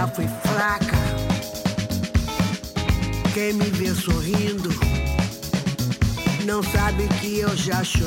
[SPEAKER 3] Já fui fraca. Quem me vê sorrindo não sabe que eu já chorei.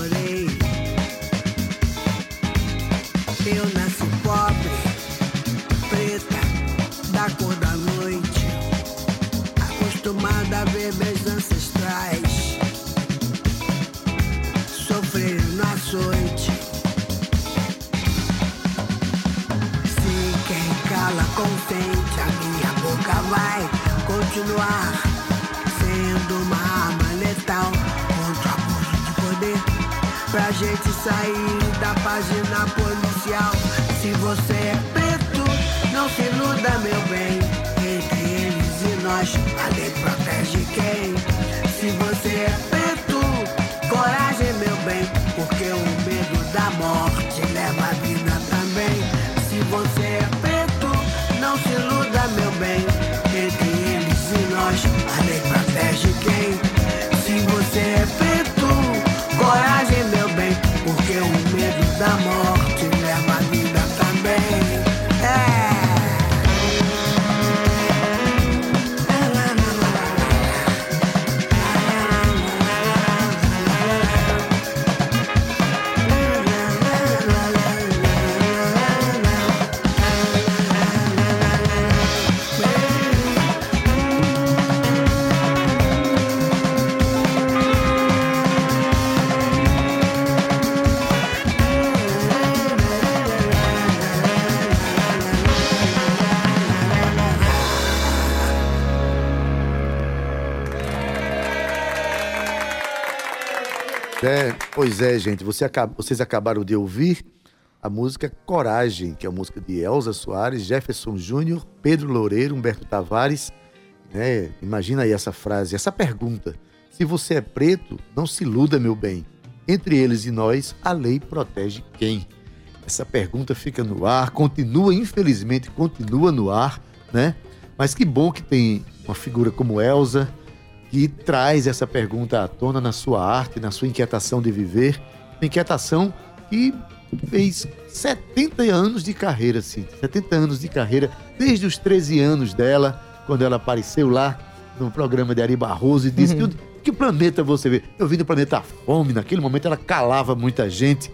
[SPEAKER 2] Pois é, gente. Você acaba, vocês acabaram de ouvir a música Coragem, que é a música de Elza Soares, Jefferson Júnior, Pedro Loureiro, Humberto Tavares. Né? Imagina aí essa frase, essa pergunta. Se você é preto, não se iluda, meu bem. Entre eles e nós, a lei protege quem? Essa pergunta fica no ar, continua, infelizmente, continua no ar, né? Mas que bom que tem uma figura como Elza, que traz essa pergunta à tona na sua arte, na sua inquietação de viver, uma inquietação que fez 70 anos de carreira, assim, 70 anos de carreira, desde os 13 anos dela, quando ela apareceu lá no programa de Ari Barroso e disse uhum. que que planeta você vê? Eu vim do planeta Fome, naquele momento ela calava muita gente.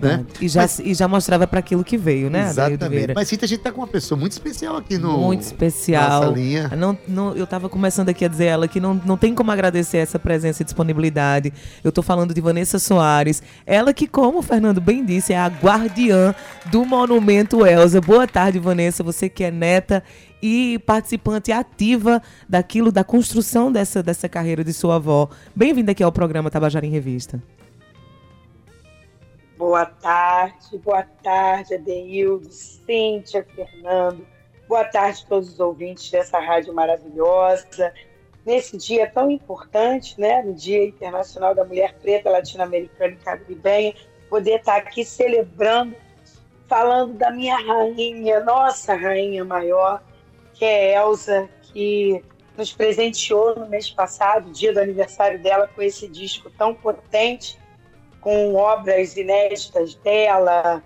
[SPEAKER 2] Né?
[SPEAKER 4] E, já, Mas, e já mostrava para aquilo que veio, né?
[SPEAKER 2] Exatamente. Mas Cita, a gente tá com uma pessoa muito especial aqui no.
[SPEAKER 4] Muito especial. Nossa linha. Não, não, eu tava começando aqui a dizer ela que não, não tem como agradecer essa presença e disponibilidade. Eu tô falando de Vanessa Soares. Ela que, como o Fernando bem disse, é a guardiã do Monumento Elza. Boa tarde, Vanessa. Você que é neta e participante ativa daquilo, da construção dessa, dessa carreira de sua avó. Bem-vinda aqui ao programa Tabajara em Revista.
[SPEAKER 8] Boa tarde, boa tarde, Adeildo, Cíntia, Fernando. Boa tarde a todos os ouvintes dessa rádio maravilhosa. Nesse dia tão importante, né, no Dia Internacional da Mulher Preta Latino-Americana e Caribenha, poder estar aqui celebrando, falando da minha rainha, nossa rainha maior, que é Elsa, que nos presenteou no mês passado, dia do aniversário dela, com esse disco tão potente, com obras inéditas dela.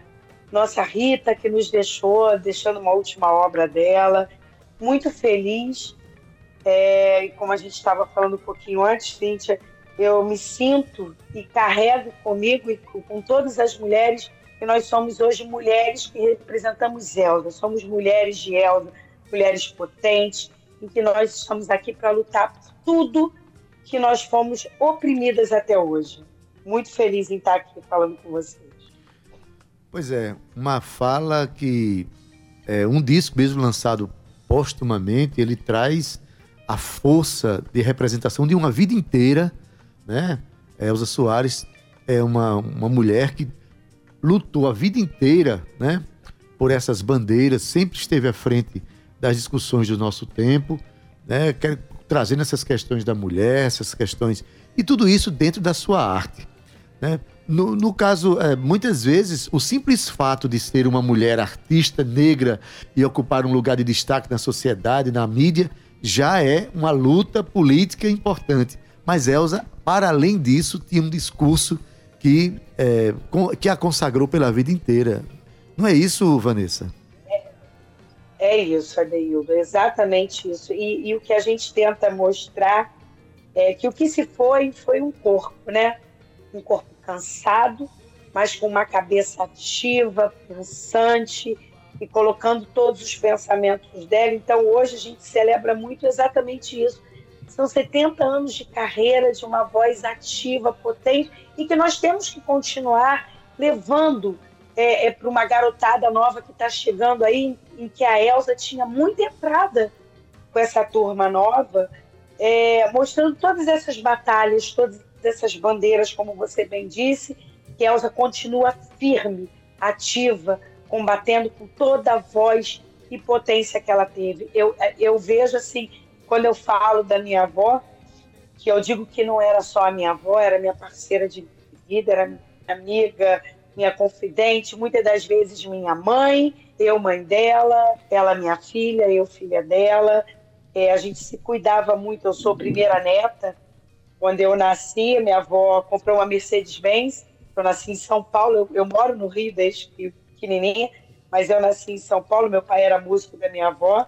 [SPEAKER 8] Nossa Rita, que nos deixou, deixando uma última obra dela. Muito feliz. É, como a gente estava falando um pouquinho antes, Cíntia, eu me sinto e carrego comigo e com todas as mulheres que nós somos hoje mulheres que representamos Elda, somos mulheres de Elda mulheres potentes, em que nós estamos aqui para lutar por tudo que nós fomos oprimidas até hoje. Muito feliz em estar aqui falando com vocês.
[SPEAKER 2] Pois é, uma fala que é um disco mesmo lançado postumamente, ele traz a força de representação de uma vida inteira, né? Elza Soares é uma, uma mulher que lutou a vida inteira, né? Por essas bandeiras, sempre esteve à frente das discussões do nosso tempo, né? trazendo essas questões da mulher, essas questões. E tudo isso dentro da sua arte. Né? No, no caso, é, muitas vezes, o simples fato de ser uma mulher artista negra e ocupar um lugar de destaque na sociedade, na mídia, já é uma luta política importante. Mas Elsa, para além disso, tinha um discurso que, é, que a consagrou pela vida inteira. Não é isso, Vanessa?
[SPEAKER 8] É isso, Adeildo, exatamente isso. E, e, o que a gente tenta mostrar é que o que se foi foi um corpo, né? Um corpo cansado, mas com uma cabeça ativa, pensante e colocando todos os pensamentos dela. Então, hoje a gente celebra muito exatamente isso. São 70 anos de carreira, de uma voz ativa, potente, e que nós temos que continuar levando é, é para uma garotada nova que está chegando aí, em, que a Elsa tinha muita entrada com essa turma nova, é, mostrando todas essas batalhas, todas essas bandeiras, como você bem disse, que Elsa continua firme, ativa, combatendo com toda a voz e potência que ela teve. Eu, eu vejo assim, quando eu falo da minha avó, que eu digo que não era só a minha avó, era minha parceira de vida, era minha amiga, minha confidente, muitas das vezes minha mãe, eu mãe dela, ela minha filha, eu filha dela. É, a gente se cuidava muito. Eu sou primeira neta. Quando eu nasci, minha avó comprou uma Mercedes-Benz. Eu nasci em São Paulo. Eu, eu, moro no Rio desde pequenininha, mas eu nasci em São Paulo. Meu pai era músico da minha avó.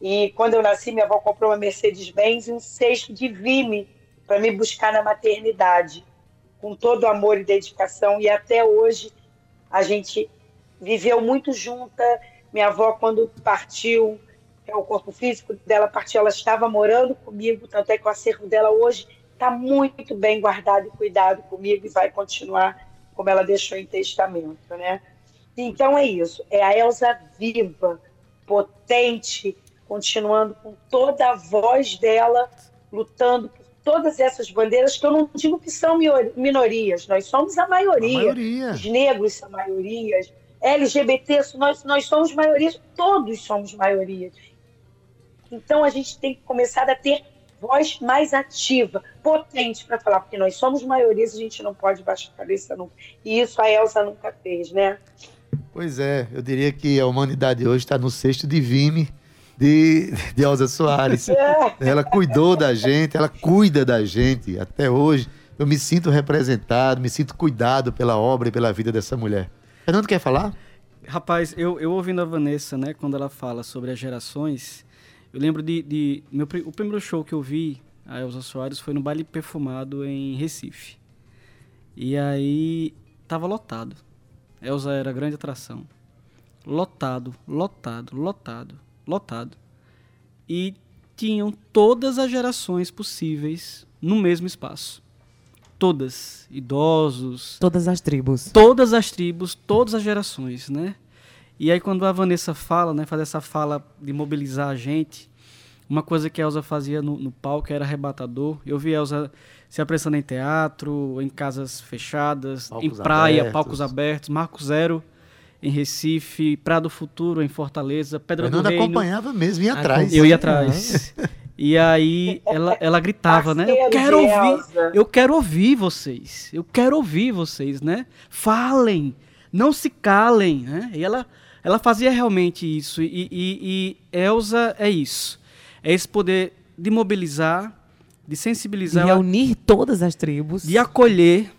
[SPEAKER 8] E quando eu nasci, minha avó comprou uma Mercedes-Benz e um cesto de vime para me buscar na maternidade com todo amor e dedicação, e até hoje a gente viveu muito junta. Minha avó, quando partiu, é, o corpo físico dela partiu, ela estava morando comigo, tanto é que o acervo dela hoje está muito bem guardado e cuidado comigo e vai continuar como ela deixou em testamento, né? Então é isso, é a Elsa viva, potente, continuando com toda a voz dela, lutando por todas essas bandeiras, que eu não digo que são minorias, nós somos a maioria. A
[SPEAKER 2] maioria.
[SPEAKER 8] Os negros são maiorias, LGBT, nós, nós somos maiorias, todos somos maiorias. Então a gente tem que começar a ter voz mais ativa, potente para falar, porque nós somos maiorias, a gente não pode baixar a cabeça nunca. E isso a Elsa nunca fez, né?
[SPEAKER 2] Pois é, eu diria que a humanidade hoje está no sexto de Vime de, de Elza Soares. Ela cuidou da gente, ela cuida da gente até hoje. Eu me sinto representado, me sinto cuidado pela obra e pela vida dessa mulher. Fernando quer falar?
[SPEAKER 5] Rapaz, eu, eu ouvindo a Vanessa, né, quando ela fala sobre as gerações, eu lembro de, de meu, o primeiro show que eu vi a Elza Soares foi no baile perfumado em Recife. E aí tava lotado. Elza era grande atração. Lotado, lotado, lotado, lotado. E tinham todas as gerações possíveis no mesmo espaço. Todas, idosos,
[SPEAKER 4] todas as tribos.
[SPEAKER 5] Todas as tribos, todas as gerações, né? E aí quando a Vanessa fala, né, faz essa fala de mobilizar a gente, uma coisa que a Elsa fazia no, no palco era arrebatador. Eu vi a Elsa se apressando em teatro, em casas fechadas, palcos em praia, abertos. palcos abertos, Marco Zero em Recife, Prado Futuro em Fortaleza, Pedra Fernanda do Reino.
[SPEAKER 2] acompanhava mesmo, ia atrás.
[SPEAKER 5] Eu ia atrás. E aí ela, ela gritava, né? Eu quero ouvir, eu quero ouvir vocês. Eu quero ouvir vocês, né? Falem, não se calem, né? E ela ela fazia realmente isso. E, e, e Elsa é isso. É esse poder de mobilizar, de sensibilizar.
[SPEAKER 4] De reunir todas as tribos.
[SPEAKER 5] De acolher.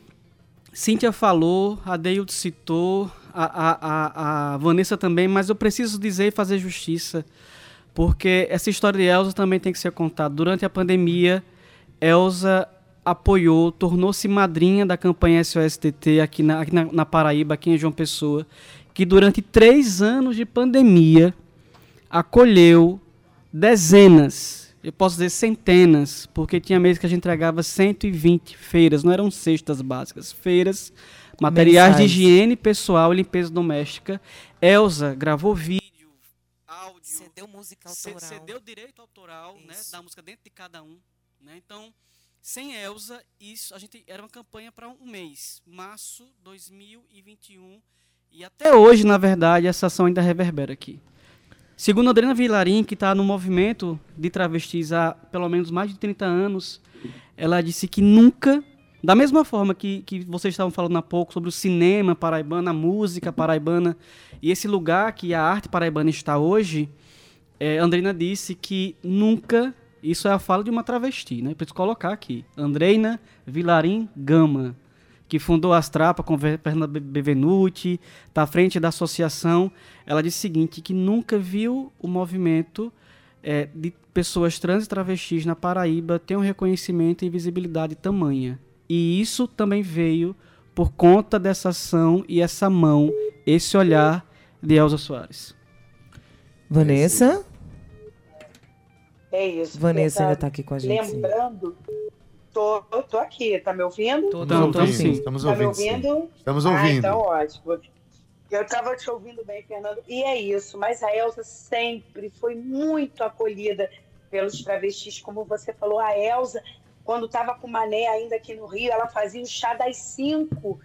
[SPEAKER 5] Cíntia falou, a Deildo citou, a, a, a, Vanessa também, mas eu preciso dizer e fazer justiça. Porque essa história de Elsa também tem que ser contada. Durante a pandemia, Elsa apoiou, tornou-se madrinha da campanha SOSTT aqui na, aqui na, na Paraíba, aqui em João Pessoa que durante três anos de pandemia acolheu dezenas, eu posso dizer centenas, porque tinha meses que a gente entregava 120 feiras, não eram cestas básicas, feiras, materiais Mensais. de higiene pessoal e limpeza doméstica. Elsa gravou vídeo, áudio,
[SPEAKER 4] cedeu música autoral,
[SPEAKER 5] cedeu direito autoral, né, da música dentro de cada um, né? Então, sem Elsa, isso a gente era uma campanha para um mês, março 2021 e até hoje, na verdade, essa ação ainda reverbera aqui. Segundo a Adriana Vilarim, que está no movimento de travestis há pelo menos mais de 30 anos, ela disse que nunca, da mesma forma que, que vocês estavam falando há pouco sobre o cinema paraibano, a música paraibana, e esse lugar que a arte paraibana está hoje, é, Andrina disse que nunca, isso é a fala de uma travesti, né? Preciso colocar aqui. Andreina Vilarim Gama que fundou as Trapas com Fernanda Bevenuti, está à frente da associação, ela disse o seguinte, que nunca viu o movimento é, de pessoas trans e travestis na Paraíba ter um reconhecimento e visibilidade tamanha. E isso também veio por conta dessa ação e essa mão, esse olhar de Elza Soares.
[SPEAKER 4] Vanessa?
[SPEAKER 8] É isso.
[SPEAKER 4] Vanessa ainda está aqui com a gente.
[SPEAKER 8] Lembrando Tô, tô aqui, tá me ouvindo?
[SPEAKER 2] Tô, tô, tô sim. Estamos tá ouvindo. Me ouvindo? Estamos ouvindo. Ah,
[SPEAKER 8] então ótimo. Eu estava te ouvindo bem, Fernando, e é isso. Mas a Elsa sempre foi muito acolhida pelos travestis, como você falou. A Elsa, quando estava com Mané ainda aqui no Rio, ela fazia o chá das cinco,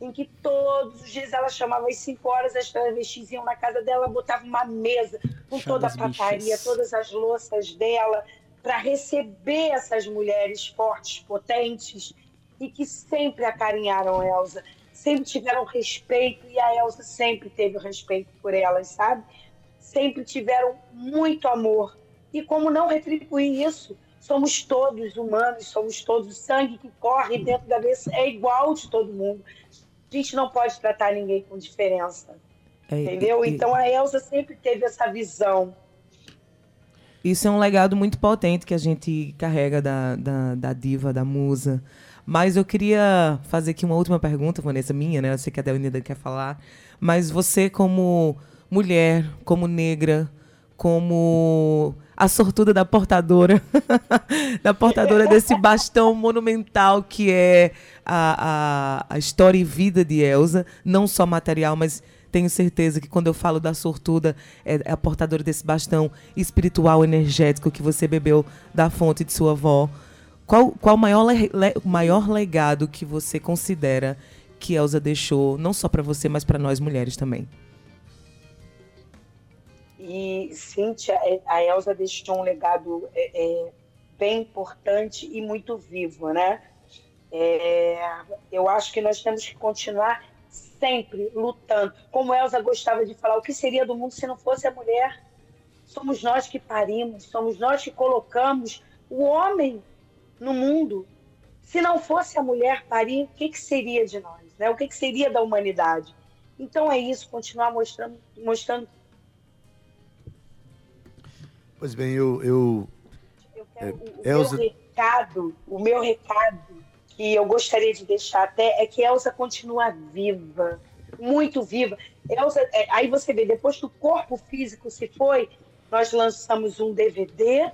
[SPEAKER 8] em que todos os dias ela chamava às cinco horas, as travestis iam na casa dela, botava uma mesa com chá toda a pataria, bichas. todas as louças dela, para receber essas mulheres fortes, potentes e que sempre acarinharam Elsa, sempre tiveram respeito e a Elsa sempre teve respeito por elas, sabe? Sempre tiveram muito amor. E como não retribuir isso? Somos todos humanos, somos todos o sangue que corre dentro da cabeça é igual de todo mundo. A gente não pode tratar ninguém com diferença. É, entendeu? E, então a Elsa sempre teve essa visão
[SPEAKER 4] isso é um legado muito potente que a gente carrega da, da, da diva, da musa. Mas eu queria fazer aqui uma última pergunta, Vanessa, minha, né? Eu sei que a Delnida quer falar. Mas você, como mulher, como negra, como a sortuda da portadora, da portadora desse bastão monumental que é a, a, a história e vida de Elsa, não só material, mas tenho certeza que quando eu falo da sortuda, é, a portadora desse bastão espiritual, energético que você bebeu da fonte de sua avó. qual, qual o maior, le, maior legado que você considera que Elsa deixou, não só para você, mas para nós mulheres também?
[SPEAKER 8] E, Cíntia, é, a Elsa deixou um legado é, é, bem importante e muito vivo, né? É, eu acho que nós temos que continuar sempre lutando. Como Elsa gostava de falar, o que seria do mundo se não fosse a mulher? Somos nós que parimos, somos nós que colocamos o homem no mundo. Se não fosse a mulher parir, o que, que seria de nós? Né? O que, que seria da humanidade? Então é isso, continuar mostrando, mostrando
[SPEAKER 2] Pois bem, eu. eu,
[SPEAKER 8] eu quero, é, o, Elza... meu recado, o meu recado que eu gostaria de deixar até é que Elsa continua viva, muito viva. Elsa, é, aí você vê, depois que o corpo físico se foi, nós lançamos um DVD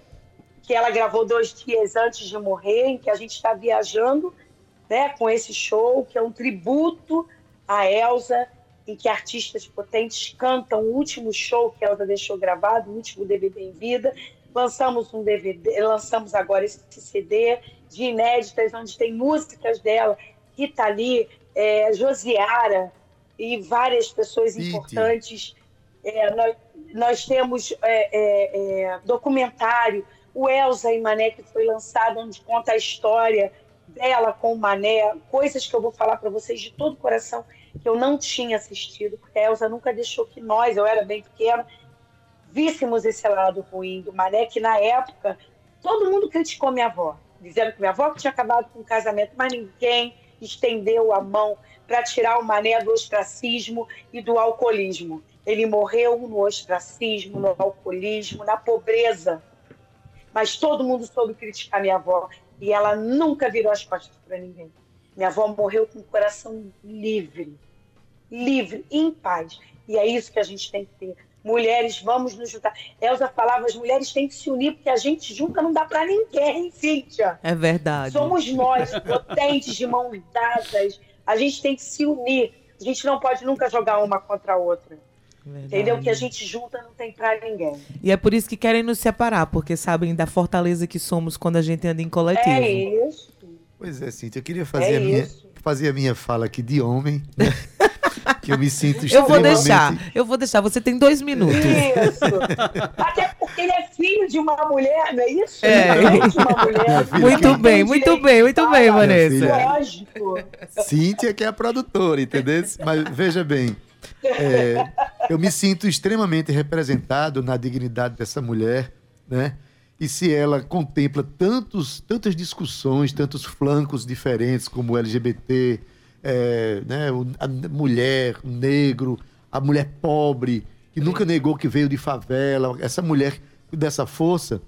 [SPEAKER 8] que ela gravou dois dias antes de morrer, em que a gente está viajando né, com esse show, que é um tributo a Elsa em que artistas potentes cantam o último show que ela deixou gravado, o último DVD em vida. Lançamos um DVD, lançamos agora esse CD de inéditas, onde tem músicas dela, Rita Lee, é, Josiara e várias pessoas importantes. É, nós, nós, temos é, é, é, documentário, o Elza e Mané, que foi lançado, onde conta a história dela com o Mané, coisas que eu vou falar para vocês de todo o coração que eu não tinha assistido, porque a Elsa nunca deixou que nós, eu era bem pequena, víssemos esse lado ruim do Mané, que na época todo mundo criticou minha avó, dizendo que minha avó tinha acabado com o casamento, mas ninguém estendeu a mão para tirar o Mané do ostracismo e do alcoolismo. Ele morreu no ostracismo, no alcoolismo, na pobreza. Mas todo mundo soube criticar minha avó e ela nunca virou as costas para ninguém. Minha avó morreu com o coração livre livre, em paz. E é isso que a gente tem que ter. Mulheres, vamos nos juntar. Elza falava, as mulheres têm que se unir, porque a gente junta não dá para ninguém, Cíntia.
[SPEAKER 4] É verdade.
[SPEAKER 8] Somos nós, potentes, de mãos dadas. A gente tem que se unir. A gente não pode nunca jogar uma contra a outra. Verdade. Entendeu? Que a gente junta não tem pra ninguém.
[SPEAKER 4] E é por isso que querem nos separar, porque sabem da fortaleza que somos quando a gente anda em coletivo.
[SPEAKER 8] É isso.
[SPEAKER 2] Pois é, Cíntia, eu queria fazer, é a, minha, fazer a minha fala aqui de homem. Né? que eu me sinto extremamente...
[SPEAKER 4] Eu vou deixar, eu vou deixar. Você tem dois minutos.
[SPEAKER 8] Isso. Até porque ele é filho de uma mulher, não é isso? É. é de uma
[SPEAKER 4] mulher. Muito bem, muito bem, muito bem, Vanessa.
[SPEAKER 8] Lógico.
[SPEAKER 2] Cíntia que é a produtora, entendeu? Mas veja bem, é, eu me sinto extremamente representado na dignidade dessa mulher, né? E se ela contempla tantos, tantas discussões, tantos flancos diferentes, como o LGBT, é, né, a mulher, o negro, a mulher pobre, que nunca negou que veio de favela, essa mulher dessa força.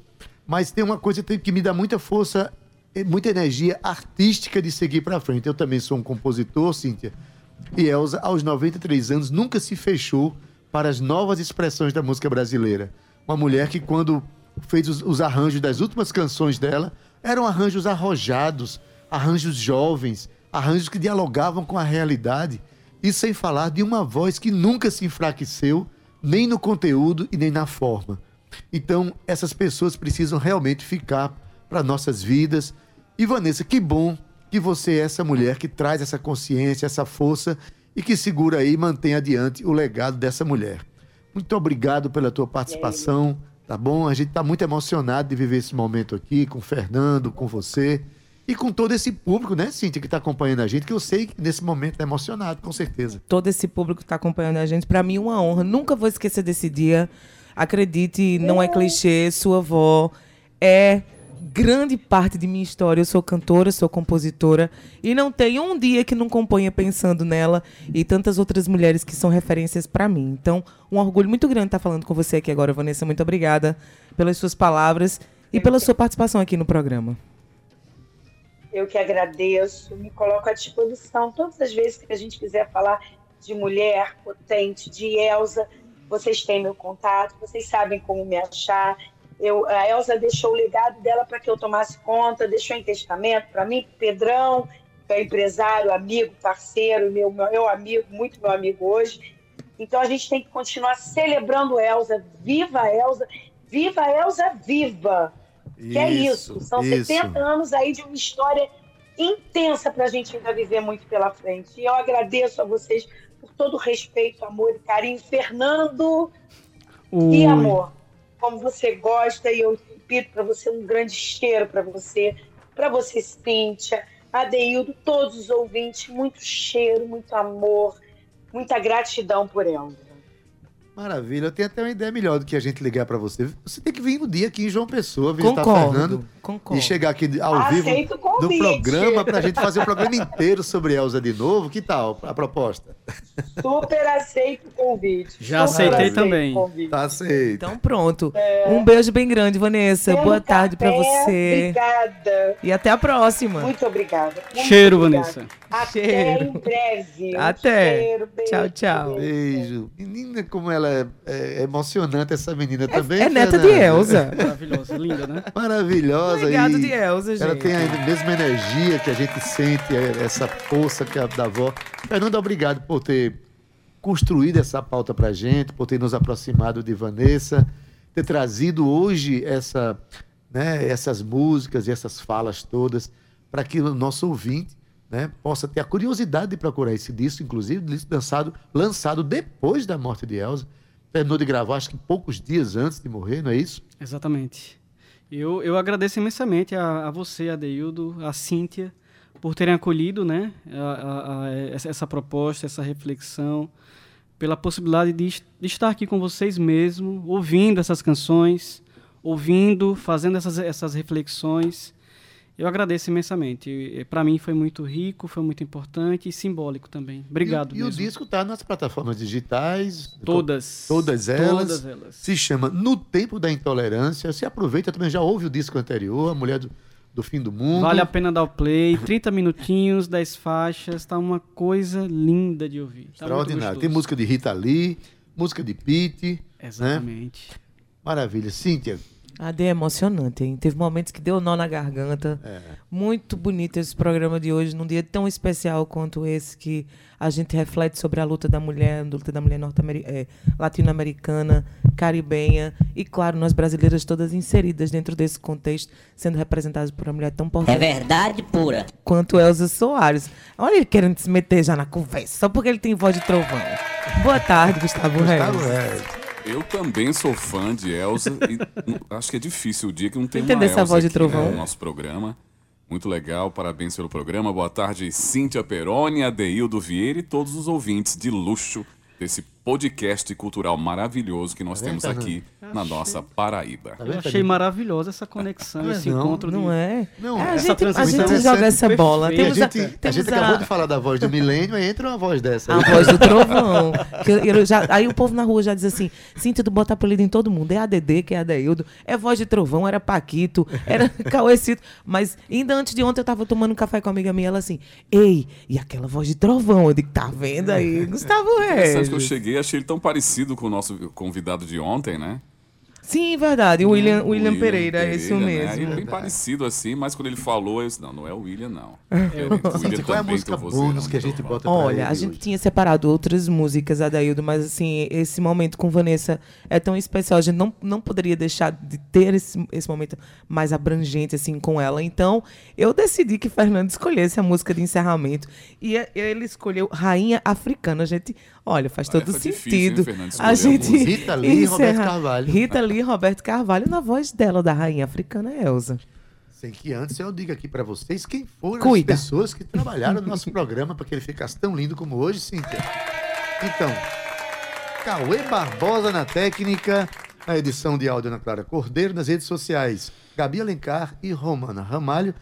[SPEAKER 2] Mas tem uma coisa que me dá muita força, muita energia artística de seguir para frente. Eu também sou um compositor, Cíntia, e Elza, aos 93 anos, nunca se fechou para as novas expressões da música brasileira. Uma mulher que, quando fez os, os arranjos das últimas canções dela, eram arranjos arrojados, arranjos jovens, arranjos que dialogavam com a realidade, e sem falar de uma voz que nunca se enfraqueceu, nem no conteúdo e nem na forma. Então, essas pessoas precisam realmente ficar para nossas vidas. E Vanessa, que bom que você é essa mulher que traz essa consciência, essa força e que segura aí e mantém adiante o legado dessa mulher. Muito obrigado pela tua participação, tá bom? A gente está muito emocionado de viver esse momento aqui com o Fernando, com você. E com todo esse público, né, Cíntia, que está acompanhando a gente, que eu sei que nesse momento está emocionado, com certeza.
[SPEAKER 4] Todo esse público que está acompanhando a gente, para mim é uma honra. Nunca vou esquecer desse dia. Acredite, não é clichê, sua avó é grande parte de minha história. Eu sou cantora, sou compositora e não tem um dia que não componha pensando nela e tantas outras mulheres que são referências para mim. Então, um orgulho muito grande estar falando com você aqui agora, Vanessa. Muito obrigada pelas suas palavras e pela sua participação aqui no programa.
[SPEAKER 8] Eu que agradeço, me coloco à disposição todas as vezes que a gente quiser falar de mulher potente, de Elsa. Vocês têm meu contato, vocês sabem como me achar. Eu, a Elsa deixou o legado dela para que eu tomasse conta, deixou em testamento para mim, Pedrão, que é empresário, amigo, parceiro, meu, meu amigo, muito meu amigo hoje. Então a gente tem que continuar celebrando Elsa. Viva a Elsa! Viva a Elsa! Viva! Que é isso. São isso. 70 anos aí de uma história intensa para a gente ainda viver muito pela frente. E eu agradeço a vocês por todo o respeito, amor e carinho. Fernando Ui. e amor, como você gosta, e eu repito para você um grande cheiro para você, para você, Cíntia, Adeildo, todos os ouvintes, muito cheiro, muito amor, muita gratidão por ela.
[SPEAKER 2] Maravilha. Eu tenho até uma ideia melhor do que a gente ligar para você. Você tem que vir no dia aqui em João Pessoa, visitar concordo, Fernando. Concordo. E chegar aqui ao Aceito vivo do programa para a gente fazer o programa inteiro sobre Elza de novo. Que tal a proposta?
[SPEAKER 8] Super aceito o convite.
[SPEAKER 5] Já Super aceitei também.
[SPEAKER 2] Tá aceito.
[SPEAKER 4] Então pronto. É... Um beijo bem grande, Vanessa. Boa tarde para você.
[SPEAKER 8] Obrigada.
[SPEAKER 4] E até a próxima.
[SPEAKER 8] Muito obrigada. Muito
[SPEAKER 5] Cheiro, obrigada. Vanessa.
[SPEAKER 8] Até Cheiro. em breve.
[SPEAKER 4] Até. Cheiro, beijo,
[SPEAKER 2] tchau, tchau. Beijo. Menina, como ela é, é emocionante essa menina é, também.
[SPEAKER 4] É neta de Elza.
[SPEAKER 5] Maravilhosa, linda, né?
[SPEAKER 2] Maravilhosa.
[SPEAKER 4] Obrigado de Elza, gente.
[SPEAKER 2] Ela tem a mesma energia que a gente sente, é, essa força que é da avó. Fernanda, obrigado por ter construído essa pauta pra gente, por ter nos aproximado de Vanessa, ter trazido hoje essa, né, essas músicas e essas falas todas para que o nosso ouvinte né, possa ter a curiosidade de procurar esse disco, inclusive disco lançado, lançado depois da morte de Elza. Terminou de gravar, acho que poucos dias antes de morrer, não é isso?
[SPEAKER 5] Exatamente. Eu, eu agradeço imensamente a, a você, a Cíntia, por terem acolhido né, a, a, essa proposta, essa reflexão, pela possibilidade de, de estar aqui com vocês mesmo, ouvindo essas canções, ouvindo, fazendo essas, essas reflexões eu agradeço imensamente. Para mim foi muito rico, foi muito importante e simbólico também. Obrigado.
[SPEAKER 2] E, e o disco está nas plataformas digitais.
[SPEAKER 5] Todas.
[SPEAKER 2] Todas elas. Todas elas. Se chama No Tempo da Intolerância. Se aproveita também, já ouve o disco anterior, A Mulher do, do Fim do Mundo.
[SPEAKER 5] Vale a pena dar o play. 30 minutinhos, 10 faixas. Tá uma coisa linda de ouvir. Tá
[SPEAKER 2] Extraordinário. Tem música de Rita Lee, música de Pete.
[SPEAKER 5] Né? Exatamente.
[SPEAKER 2] Né? Maravilha. Cíntia,
[SPEAKER 4] Ade é emocionante, hein? Teve momentos que deu nó na garganta. É. Muito bonito esse programa de hoje, num dia tão especial quanto esse, que a gente reflete sobre a luta da mulher, a luta da mulher é, latino-americana, caribenha, e, claro, nós brasileiras todas inseridas dentro desse contexto, sendo representadas por uma mulher tão importante.
[SPEAKER 9] É verdade pura.
[SPEAKER 4] Quanto Elza Soares. Olha ele querendo se meter já na conversa, só porque ele tem voz de trovão. Boa tarde, Gustavo, Gustavo Reis.
[SPEAKER 1] Eu também sou fã de Elsa e acho que é difícil o dia que não tem
[SPEAKER 4] Entender
[SPEAKER 1] uma
[SPEAKER 4] essa
[SPEAKER 1] Elsa
[SPEAKER 4] voz de trovão.
[SPEAKER 1] no nosso programa. Muito legal, parabéns pelo programa. Boa tarde, Cíntia Peroni, Adeildo Vieira e todos os ouvintes de luxo desse podcast cultural maravilhoso que nós tá temos aqui na nossa Paraíba.
[SPEAKER 5] Tá eu achei maravilhosa essa conexão, esse
[SPEAKER 4] não,
[SPEAKER 5] encontro.
[SPEAKER 4] Não
[SPEAKER 5] de...
[SPEAKER 4] é? Não, é, a, gente, a gente joga essa bola.
[SPEAKER 2] Temos a gente, a, a gente acabou de falar da voz do milênio e entra uma voz dessa.
[SPEAKER 4] A voz do trovão. já, aí o povo na rua já diz assim, Cintia, tu bota apelido em todo mundo. É ADD, que é Adeildo. É voz de trovão, era Paquito, era Cauecito. Mas ainda antes de ontem eu tava tomando um café com uma amiga minha, ela assim, ei, e aquela voz de trovão? Eu digo, tá vendo aí, Gustavo Reis?
[SPEAKER 1] que eu cheguei, achei ele tão parecido com o nosso convidado de ontem, né?
[SPEAKER 4] Sim, verdade. O William, William, William Pereira, Pereira, esse né? mesmo.
[SPEAKER 1] É bem parecido assim, mas quando ele falou, eu disse, não, não é o William, não.
[SPEAKER 2] É, o William qual é a música bônus que a gente bota
[SPEAKER 4] Olha, a gente hoje? tinha separado outras músicas, Adaildo, mas assim, esse momento com Vanessa é tão especial. A gente não, não poderia deixar de ter esse, esse momento mais abrangente, assim, com ela. Então, eu decidi que Fernando escolhesse a música de encerramento. E ele escolheu Rainha Africana. A gente, olha, faz todo sentido. Difícil, a gente
[SPEAKER 2] Rita Lee e Roberto Carvalho.
[SPEAKER 4] Rita Lee Roberto Carvalho na voz dela, da rainha africana Elsa.
[SPEAKER 2] Sem que antes eu diga aqui para vocês quem foram Cuida. as pessoas que trabalharam no nosso programa para que ele ficasse tão lindo como hoje, Cíntia. Então, Cauê Barbosa na técnica, a edição de áudio na Clara Cordeiro, nas redes sociais, Gabi Alencar e Romana Ramalho.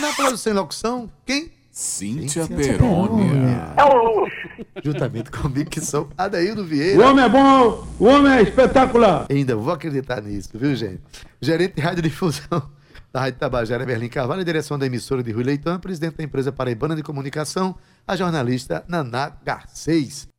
[SPEAKER 2] Na produção e locução, quem?
[SPEAKER 1] Cíntia, Perônia.
[SPEAKER 2] É um luxo. Juntamente comigo, que sou Adaildo Vieira.
[SPEAKER 10] O homem é bom, o homem é espetacular.
[SPEAKER 2] Ainda vou acreditar nisso, viu, gente? Gerente de Radiodifusão da Rádio Tabajara, Berlim Carvalho, direção da emissora de Rui Leitão, presidente da empresa Paraibana de Comunicação, a jornalista Naná Garcês.